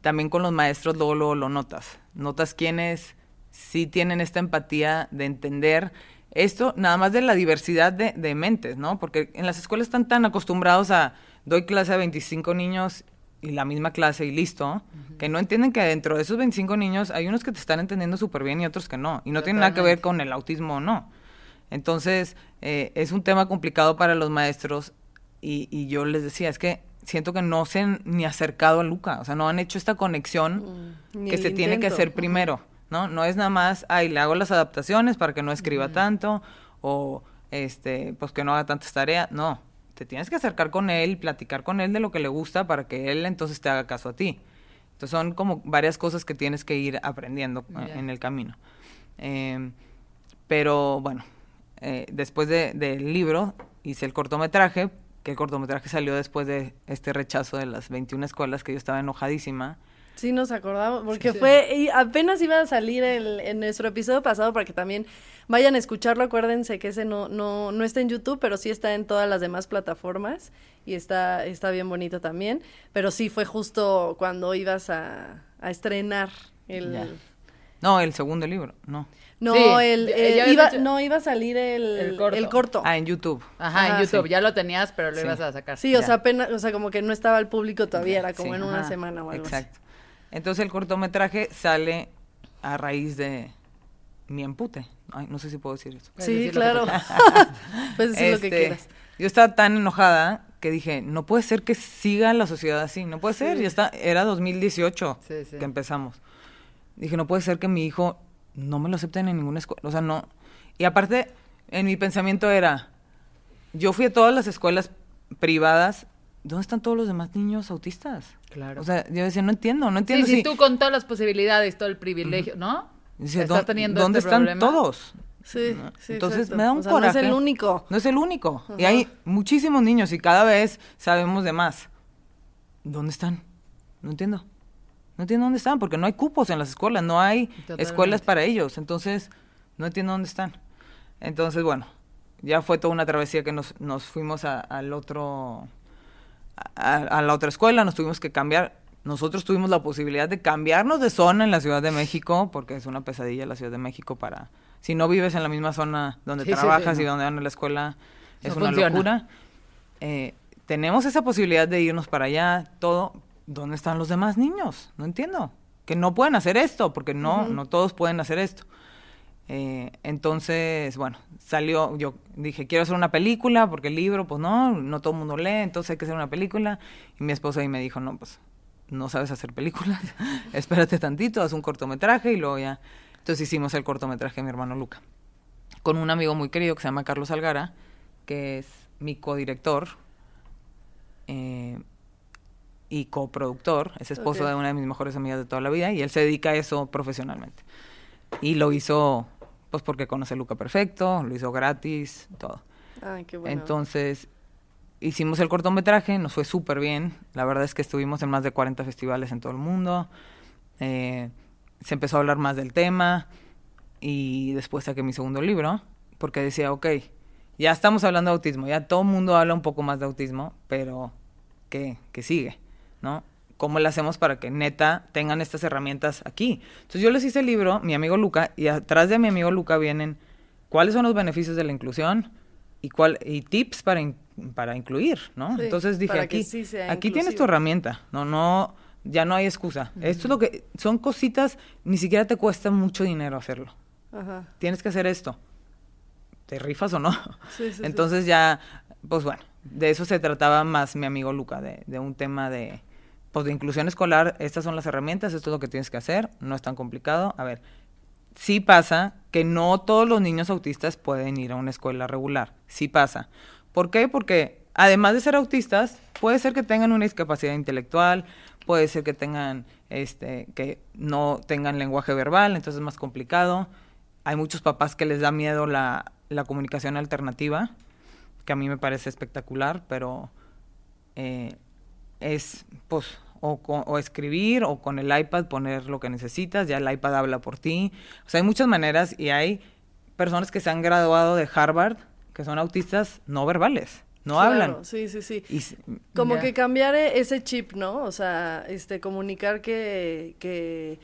también con los maestros luego, luego lo notas. Notas quiénes sí tienen esta empatía de entender esto, nada más de la diversidad de, de mentes, ¿no? Porque en las escuelas están tan acostumbrados a doy clase a 25 niños y la misma clase y listo, que no entienden que dentro de esos 25 niños hay unos que te están entendiendo súper bien y otros que no. Y no tiene nada que ver con el autismo o no. Entonces, eh, es un tema complicado para los maestros y, y yo les decía, es que siento que no se han ni acercado a Luca, o sea, no han hecho esta conexión Mm, que se tiene que hacer primero, ¿no? No es nada más, ay, le hago las adaptaciones para que no escriba tanto o, este, pues que no haga tantas tareas, no. Te tienes que acercar con él, platicar con él de lo que le gusta para que él entonces te haga caso a ti. Entonces son como varias cosas que tienes que ir aprendiendo en el camino. Em, pero bueno, eh, después de- del libro hice el cortometraje, que el cortometraje salió después de este rechazo de las 21 escuelas, que yo estaba enojadísima. Sí, nos acordamos, porque fue, y apenas iba a salir el, en nuestro episodio pasado para que también vayan a escucharlo. Acuérdense que ese no, no, no está en YouTube, pero sí está en todas las demás plataformas y está, está bien bonito también. Pero sí fue justo cuando ibas a, a estrenar el. Ya. No, el segundo libro, no. No, Sí, el, el- iba, hecho- no iba a salir el, El corto. el corto. Ah, en YouTube. Ajá, Ah, en YouTube. sí. Ya lo tenías, pero lo Sí. ibas a sacar. Sí, o sea, apenas, o sea, como que no estaba al público todavía, era como Sí, en una semana o algo así. Entonces el cortometraje sale a raíz de mi empute. Ay, no sé si puedo decir eso. Sí, decir claro. (laughs) Puedes decir lo que Este, quieras. Yo estaba tan enojada que dije, no puede ser que siga la sociedad así, no puede ser, ya está, era 2018 Sí, sí. que empezamos. Dije, no puede ser que mi hijo no me lo acepten en ninguna escuela, o sea, no. Y aparte, en mi pensamiento era, yo fui a todas las escuelas privadas, ¿dónde están todos los demás niños autistas? Claro. O sea, yo decía, no entiendo, no Sí, entiendo si si... tú con todas las posibilidades, todo el privilegio, ¿no? Dice, Estás "¿Dó- teniendo ¿Dónde este están problema?" todos? Sí, sí, Entonces exacto. me da un O sea, coraje. No es el único. No es el único. Y hay muchísimos niños y cada vez sabemos de más. ¿Dónde están? No entiendo. No entiendo dónde están porque no hay cupos en las escuelas, no hay Totalmente. escuelas para ellos. Entonces, no entiendo dónde están. Entonces, bueno, ya fue toda una travesía que nos, nos fuimos a- al otro, a, a la otra escuela, nos tuvimos que cambiar. Nosotros tuvimos la posibilidad de cambiarnos de zona en la Ciudad de México, porque es una pesadilla la Ciudad de México para... Si no vives en la misma zona donde Sí, sí, sí, trabajas y donde van a la escuela, es No una funciona. locura. Eh, tenemos esa posibilidad de irnos para allá, todo. ¿Dónde están los demás niños? No entiendo. Que no pueden hacer esto, porque no, no todos pueden hacer esto. Eh, entonces, bueno, salió, yo dije, quiero hacer una película, porque el libro, pues no, no todo el mundo lee, entonces hay que hacer una película. Y mi esposa ahí me dijo, no, pues no sabes hacer películas, (laughs) espérate tantito, haz un cortometraje y luego ya. Entonces hicimos el cortometraje de mi hermano Luca, con un amigo muy querido que se llama Carlos Algara, que es mi codirector eh, y coproductor, es esposo Ok. de una de mis mejores amigas de toda la vida y él se dedica a eso profesionalmente. Y lo hizo, pues porque conoce a Luca perfecto, lo hizo gratis, todo. Ay, qué bueno. Entonces, hicimos el cortometraje, nos fue súper bien. La verdad es que estuvimos en más de 40 festivales en todo el mundo. Eh, se empezó a hablar más del tema y después saqué mi segundo libro porque decía, ok, ya estamos hablando de autismo, ya todo el mundo habla un poco más de autismo, pero ¿qué, qué sigue? ¿No? ¿Cómo le hacemos para que neta tengan estas herramientas aquí? Entonces yo les hice el libro, mi amigo Luca, y atrás de mi amigo Luca vienen cuáles son los beneficios de la inclusión y cuál y tips para in- para incluir, ¿no? Sí, Entonces dije, aquí sí aquí tienes tu herramienta, no no ya no hay excusa. Esto es lo que son cositas, ni siquiera te cuesta mucho dinero hacerlo. Ajá. Tienes que hacer esto. ¿Te rifas o no? Sí. Entonces ya, pues bueno, de eso se trataba más mi amigo Luca, de, de un tema de, pues de inclusión escolar. Estas son las herramientas, esto es lo que tienes que hacer, no es tan complicado. A ver, sí pasa que no todos los niños autistas pueden ir a una escuela regular. Sí pasa. ¿Por qué? Porque además de ser autistas, puede ser que tengan una discapacidad intelectual, puede ser que tengan, este, que no tengan lenguaje verbal, entonces es más complicado. Hay muchos papás que les da miedo la, la comunicación alternativa, que a mí me parece espectacular, pero eh, es, pues, o, co- o escribir o con el iPad poner lo que necesitas, ya el iPad habla por ti. O sea, hay muchas maneras y hay personas que se han graduado de Harvard que son autistas no verbales, no Claro, hablan. Sí, sí, sí. Y Como Ya. que cambiar e- ese chip, ¿no? O sea, este, comunicar que, que,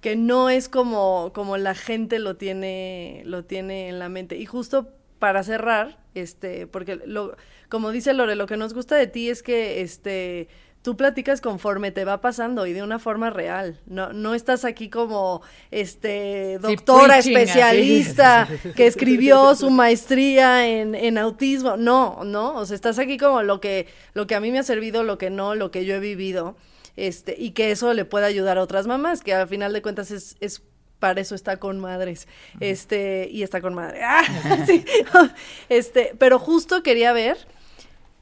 que no es como, como la gente lo tiene, lo tiene en la mente. Y justo para cerrar, este, porque lo, como dice Lore, lo que nos gusta de ti es que, este, tú platicas conforme te va pasando y de una forma real. No, no estás aquí como, este, doctora especialista (laughs) que escribió su maestría en, en autismo. No, no, o sea, estás aquí como lo que, lo que a mí me ha servido, lo que no, lo que yo he vivido, este, y que eso le pueda ayudar a otras mamás, que al final de cuentas es, es para eso está con madres, este, y está con madre. (laughs) Ah, sí. (laughs) Este, pero justo quería ver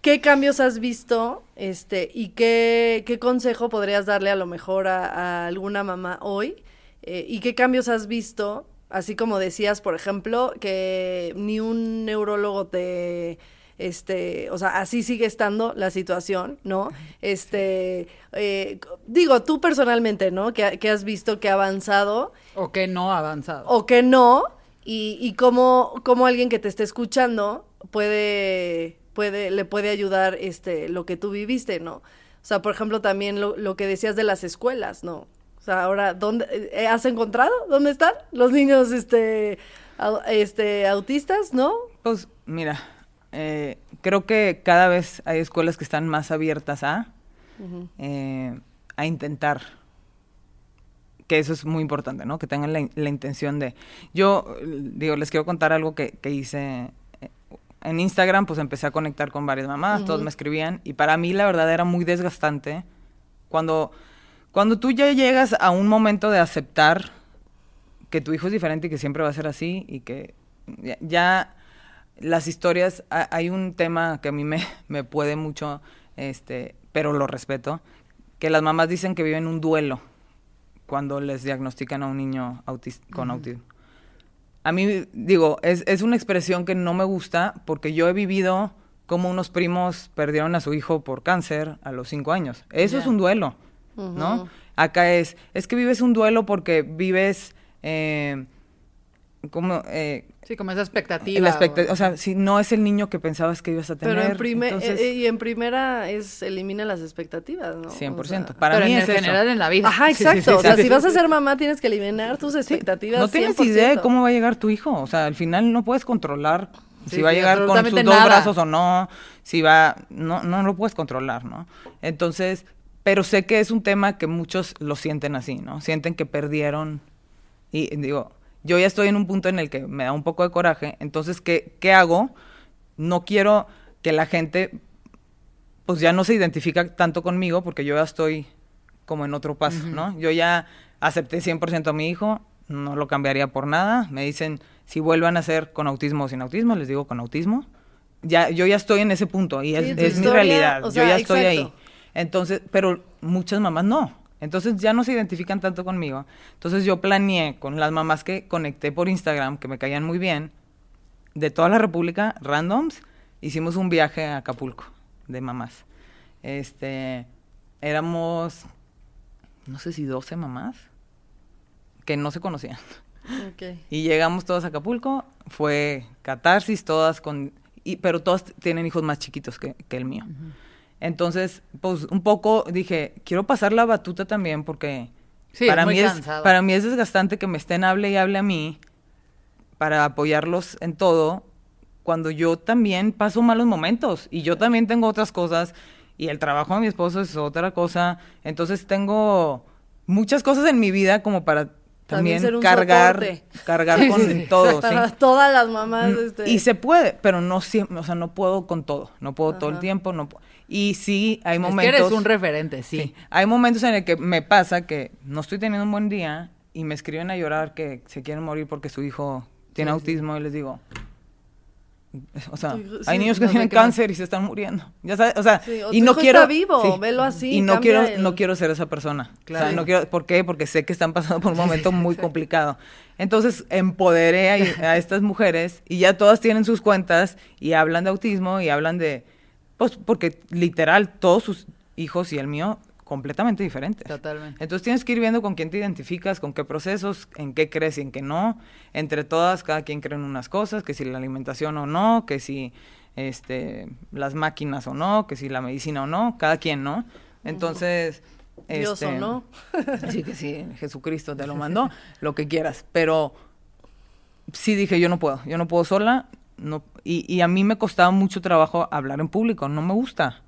¿Qué cambios has visto este, y qué, qué consejo podrías darle a lo mejor a, a alguna mamá hoy? Eh, ¿Y qué cambios has visto? Así como decías, por ejemplo, que ni un neurólogo te, este, o sea, así sigue estando la situación, ¿no? Este, eh, digo, tú personalmente, ¿no? Que, que has visto que ha avanzado O que no ha avanzado. o que no, y, y cómo, cómo alguien que te esté escuchando puede, puede, le puede ayudar este, lo que tú viviste, ¿no? O sea, por ejemplo, también lo, lo que decías de las escuelas, ¿no? O sea, ahora, ¿dónde eh, has encontrado? ¿Dónde están los niños este, au- este, autistas, no? Pues mira, eh, creo que cada vez hay escuelas que están más abiertas a, eh, a intentar. Que eso es muy importante, ¿no? Que tengan la, in- la intención de... Yo, digo, les quiero contar algo que, que hice en Instagram, pues empecé a conectar con varias mamás, todos me escribían, y para mí la verdad era muy desgastante cuando, cuando tú ya llegas a un momento de aceptar que tu hijo es diferente y que siempre va a ser así y que ya, ya las historias, ha- hay un tema que a mí me, (laughs) me puede mucho, este, pero lo respeto, que las mamás dicen que viven un duelo cuando les diagnostican a un niño con autismo. A mí, digo, es, es una expresión que no me gusta porque yo he vivido como unos primos perdieron a su hijo por cáncer a los cinco años. Eso es un duelo, ¿no? Acá es, es que vives un duelo porque vives, eh, como, eh, Sí, como esa expectativa. la expecta- o- o sea, si no es el niño que pensabas que ibas a tener. Pero en primer, entonces, eh, y en primera es elimina las expectativas, ¿no? O 100%. sea, Para pero mí en es el eso. general en la vida. Ajá, Sí, sí, exacto. sí, o sea, sí, si vas a ser mamá, tienes que eliminar tus expectativas. No tienes idea de 100%. cómo va a llegar tu hijo. O sea, al final no puedes controlar Sí, si va a llegar con sus dos nada. brazos o no, si va, no, no lo puedes controlar, ¿no? Entonces, pero sé que es un tema que muchos lo sienten así, ¿no? Sienten que perdieron y digo, yo ya estoy en un punto en el que me da un poco de coraje, entonces, ¿qué, qué hago? No quiero que la gente, pues ya no se identifica tanto conmigo porque yo ya estoy como en otro paso, ¿no? Yo ya acepté 100% a mi hijo, no lo cambiaría por nada. Me dicen si vuelvan a ser con autismo o sin autismo, les digo con autismo. Ya, yo ya estoy en ese punto y es, Sí, tu es mi realidad. o yo ya estoy ahí. Entonces, pero muchas mamás no. Entonces ya no se identifican tanto conmigo. Entonces yo planeé con las mamás que conecté por Instagram, que me caían muy bien, de toda la República, randoms, hicimos un viaje a Acapulco de mamás. Este, éramos, no sé si 12 mamás, que no se conocían. Ok. (laughs) Y llegamos todas a Acapulco, fue catarsis, todas con, y, pero todas tienen hijos más chiquitos que, que el mío. Entonces, pues un poco dije, quiero pasar la batuta también porque Sí, para, muy mí es, para mí es desgastante que me estén hable y hable a mí para apoyarlos en todo, cuando yo también paso malos momentos y yo también tengo otras cosas y el trabajo de mi esposo es otra cosa. Entonces tengo muchas cosas en mi vida como para También cargar, soporte. cargar Sí, con sí, todo. (laughs) todas las mamás. Mm, Este... Y se puede, pero no siempre, o sea, no puedo con todo, no puedo todo el tiempo, no pu- Y sí, hay Es que momentos... eres un referente, sí. Sí. Hay momentos en el que me pasa que no estoy teniendo un buen día y me escriben a llorar que se quieren morir porque su hijo tiene autismo y les digo, o sea, hay sí, niños que no tienen cáncer y se están muriendo. Ya sabes, o sea, Sí, o y no quiero está vivo, velo así, Y no quiero el- no quiero ser esa persona. Claro. O sea, no quiero, ¿por qué? Porque sé que están pasando por un momento muy (laughs) complicado. Entonces, empoderé a, a estas mujeres y ya todas tienen sus cuentas y hablan de autismo y hablan de pues porque literal todos sus hijos y el mío completamente diferentes. Totalmente. Entonces tienes que ir viendo con quién te identificas, con qué procesos, en qué crees y en qué no. Entre todas, cada quien cree en unas cosas, que si la alimentación o no, que si este, las máquinas o no, que si la medicina o no, cada quien, ¿no? Entonces... (laughs) Dios o este, no. (laughs) Sí, que sí, Jesucristo te lo mandó, lo que quieras. Pero sí dije, yo no puedo, yo no puedo sola. No, y, y a mí me costaba mucho trabajo hablar en público, no me gusta.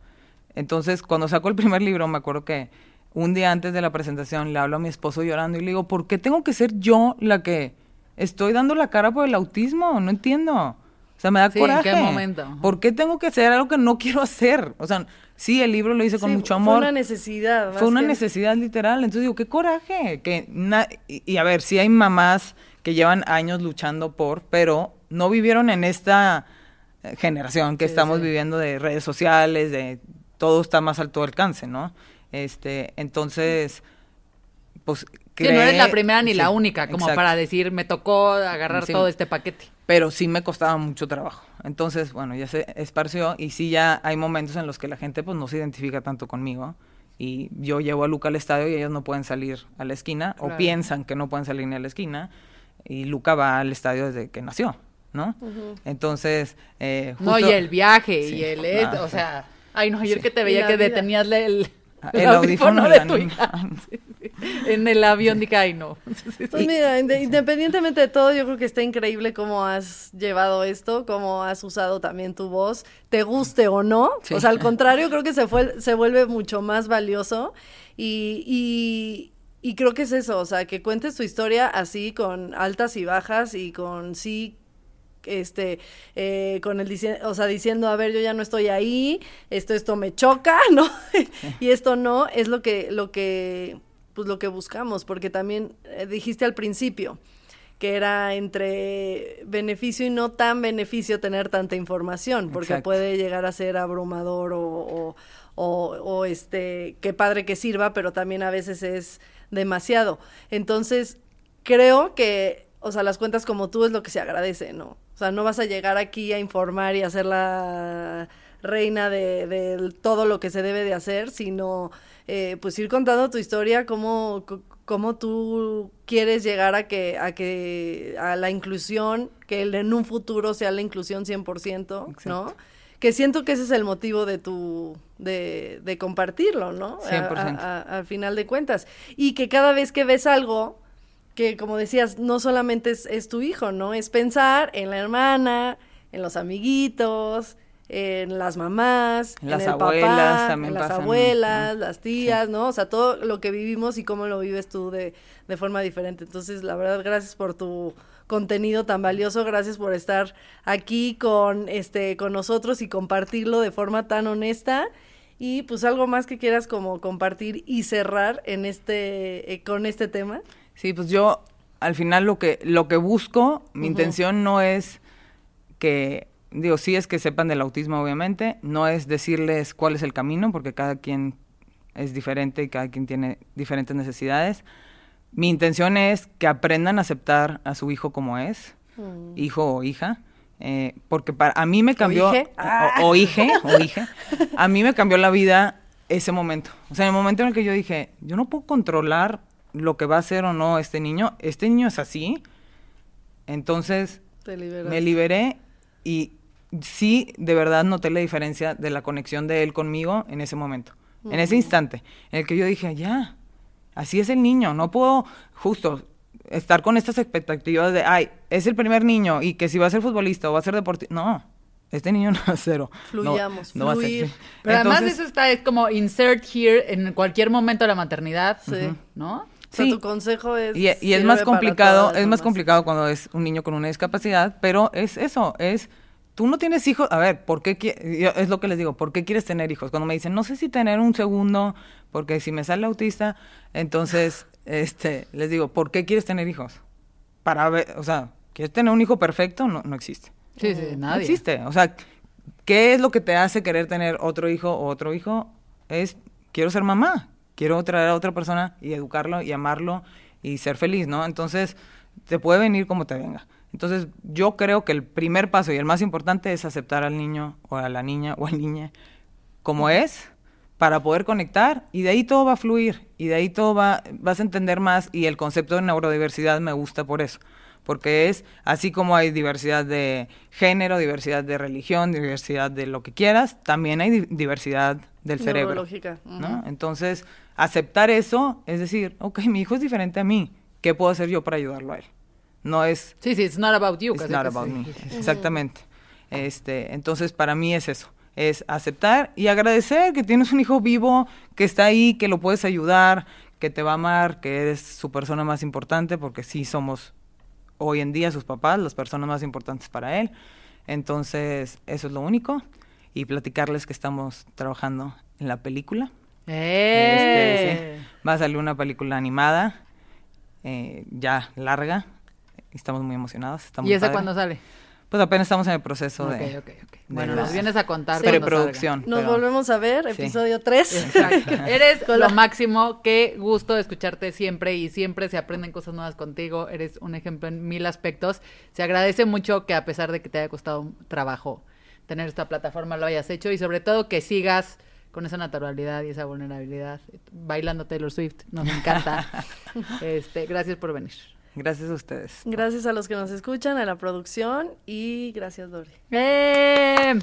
Entonces, cuando saco el primer libro, me acuerdo que un día antes de la presentación le hablo a mi esposo llorando y le digo, ¿por qué tengo que ser yo la que estoy dando la cara por el autismo? No entiendo. O sea, me da Sí, ¿en qué coraje. momento? ¿Por qué tengo que hacer algo que no quiero hacer? O sea, sí, el libro lo hice con Sí, mucho Fue amor. una necesidad. Fue una que- necesidad literal. Entonces digo, qué coraje. Que na- y, y a ver, sí hay mamás que llevan años luchando por, pero no vivieron en esta eh, generación que Sí, estamos sí. viviendo de redes sociales, de todo está más alto alcance, ¿no? Este, entonces, pues Que no eres la primera ni la sí, única, como exacto. para decir, me tocó agarrar Sí. todo este paquete. pero sí me costaba mucho trabajo. Entonces, bueno, ya se esparció y sí ya hay momentos en los que la gente pues no se identifica tanto conmigo y yo llevo a Luca al estadio y ellos no pueden salir a la esquina o piensan que no pueden salir ni a la esquina y Luca va al estadio desde que nació, ¿no? Entonces, eh, No, y el viaje, Sí, y el claro. o sea, ay no, ayer Sí. que te veía que vida. detenías la- el, El audífono de tu hija. (laughs) Sí, sí. En el avión dije, ay no. (laughs) Pues mira, inde- independientemente de todo, yo creo que está increíble cómo has llevado esto, cómo has usado también tu voz, te guste o no. Sí. O sea, al contrario, creo que se, fue, se vuelve mucho más valioso y, y, y creo que es eso, o sea, que cuentes tu historia así con altas y bajas y con sí este eh, con el dici- o sea diciendo a ver yo ya no estoy ahí esto esto me choca (laughs) no y esto no es lo que lo que pues lo que buscamos porque también eh, dijiste al principio que era entre beneficio y no tan beneficio tener tanta información porque Exacto. puede llegar a ser abrumador o, o, o- o, este qué padre que sirva pero también a veces es demasiado entonces creo que, o sea, las cuentas como tú es lo que se agradece, ¿no? O sea, no vas a llegar aquí a informar y a ser la reina de, de todo lo que se debe de hacer, sino eh, pues ir contando tu historia, cómo, cómo tú quieres llegar a que, a que, a la inclusión, que en un futuro sea la inclusión 100%, ¿no? Que siento que ese es el motivo de tu, de, de compartirlo, ¿no? A- 100%. a- a- al final de cuentas. Y que cada vez que ves algo, que como decías, no solamente es, es tu hijo, ¿no? Es pensar en la hermana, en los amiguitos, en las mamás, En las en el abuelas papá, también en las pasan, abuelas, ¿no? las tías, ¿no? O sea, todo lo que vivimos y cómo lo vives tú de, de forma diferente. Entonces, la verdad, gracias por tu contenido tan valioso, gracias por estar aquí con este con nosotros y compartirlo de forma tan honesta y pues algo más que quieras como compartir y cerrar en este eh, con este tema. Sí, pues yo al final lo que lo que busco, mi intención no es que digo, sí es que sepan del autismo obviamente, no es decirles cuál es el camino porque cada quien es diferente y cada quien tiene diferentes necesidades. Mi intención es que aprendan a aceptar a su hijo como es, hijo o hija, eh, porque para a mí me cambió hije. o, o hije, (laughs) o hije, a mí me cambió la vida ese momento. O sea, en el momento en el que yo dije, yo no puedo controlar lo que va a hacer o no este niño, este niño es así, entonces me liberé y sí, de verdad noté la diferencia de la conexión de él conmigo en ese momento, en ese instante, en el que yo dije, ya, así es el niño, no puedo justo estar con estas expectativas de, ay, es el primer niño y que si va a ser futbolista o va a ser deportista, no, este niño (laughs) no va a ser. o- no- Fluyamos, no va a ser. Pero además eso está, es como insert here en cualquier momento de la maternidad, Sí. ¿no? O sea, Sí. tu consejo es Y, y es más complicado, es más complicado cuando es un niño con una discapacidad, pero es eso, es tú no tienes hijos, a ver, ¿por qué es lo que les digo, ¿por qué quieres tener hijos? Cuando me dicen, "No sé si tener un segundo porque si me sale autista", entonces este les digo, ¿por qué quieres tener hijos? Para ver, o sea, ¿quieres tener un hijo perfecto? No no existe. Sí, sí, No nadie. existe. O sea, ¿qué es lo que te hace querer tener otro hijo o otro hijo? Es, quiero ser mamá, quiero traer a otra persona y educarlo y amarlo y ser feliz, ¿no? Entonces, te puede venir como te venga. Entonces, yo creo que el primer paso y el más importante es aceptar al niño o a la niña o al niña como es para poder conectar y de ahí todo va a fluir y de ahí todo va, vas a entender más y el concepto de neurodiversidad me gusta por eso, porque es así como hay diversidad de género, diversidad de religión, diversidad de lo que quieras, también hay di- diversidad del cerebro. ¿no? Entonces, aceptar eso es decir, ok, mi hijo es diferente a mí, ¿qué puedo hacer yo para ayudarlo a él? No es Sí, sí, it's not about you. It's not about me. Exactamente. Este, entonces para mí es eso, es aceptar y agradecer que tienes un hijo vivo, que está ahí, que lo puedes ayudar, que te va a amar, que eres su persona más importante, porque sí somos hoy en día sus papás, las personas más importantes para él. Entonces, eso es lo único. Y platicarles que estamos trabajando en la película. ¡Eh! Este, sí. Va a salir una película animada, eh, ya larga. Estamos muy emocionados. está muy ¿Y ese padre. cuándo sale? Pues apenas estamos en el proceso de... ok, ok. Bueno, la nos vienes a contar. Sí. preproducción. Nos pero- volvemos a ver, Sí. episodio 3. salga. Exacto. (laughs) Eres Con la- lo máximo. Qué gusto escucharte siempre y siempre se aprenden cosas nuevas contigo. Eres un ejemplo en mil aspectos. Se agradece mucho que a pesar de que te haya costado un trabajo tener esta plataforma lo hayas hecho y sobre todo que sigas con esa naturalidad y esa vulnerabilidad bailando Taylor Swift. Nos encanta. (laughs) este, gracias por venir. Gracias a ustedes. Gracias a los que nos escuchan, a la producción y gracias, Dori. ¡Eh!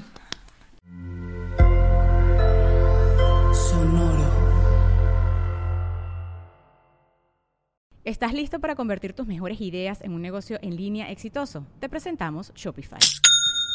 ¿Estás listo para convertir tus mejores ideas en un negocio en línea exitoso? Te presentamos Shopify.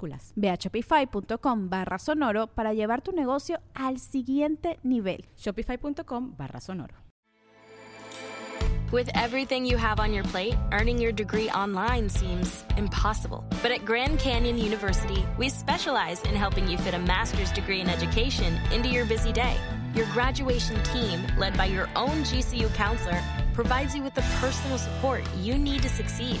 minúsculas. Ve a shopify.com barra sonoro para llevar tu negocio al siguiente nivel. Shopify.com barra sonoro. With everything you have on your plate, earning your degree online seems impossible. But at Grand Canyon University, we specialize in helping you fit a master's degree in education into your busy day. Your graduation team, led by your own GCU counselor, provides you with the personal support you need to succeed.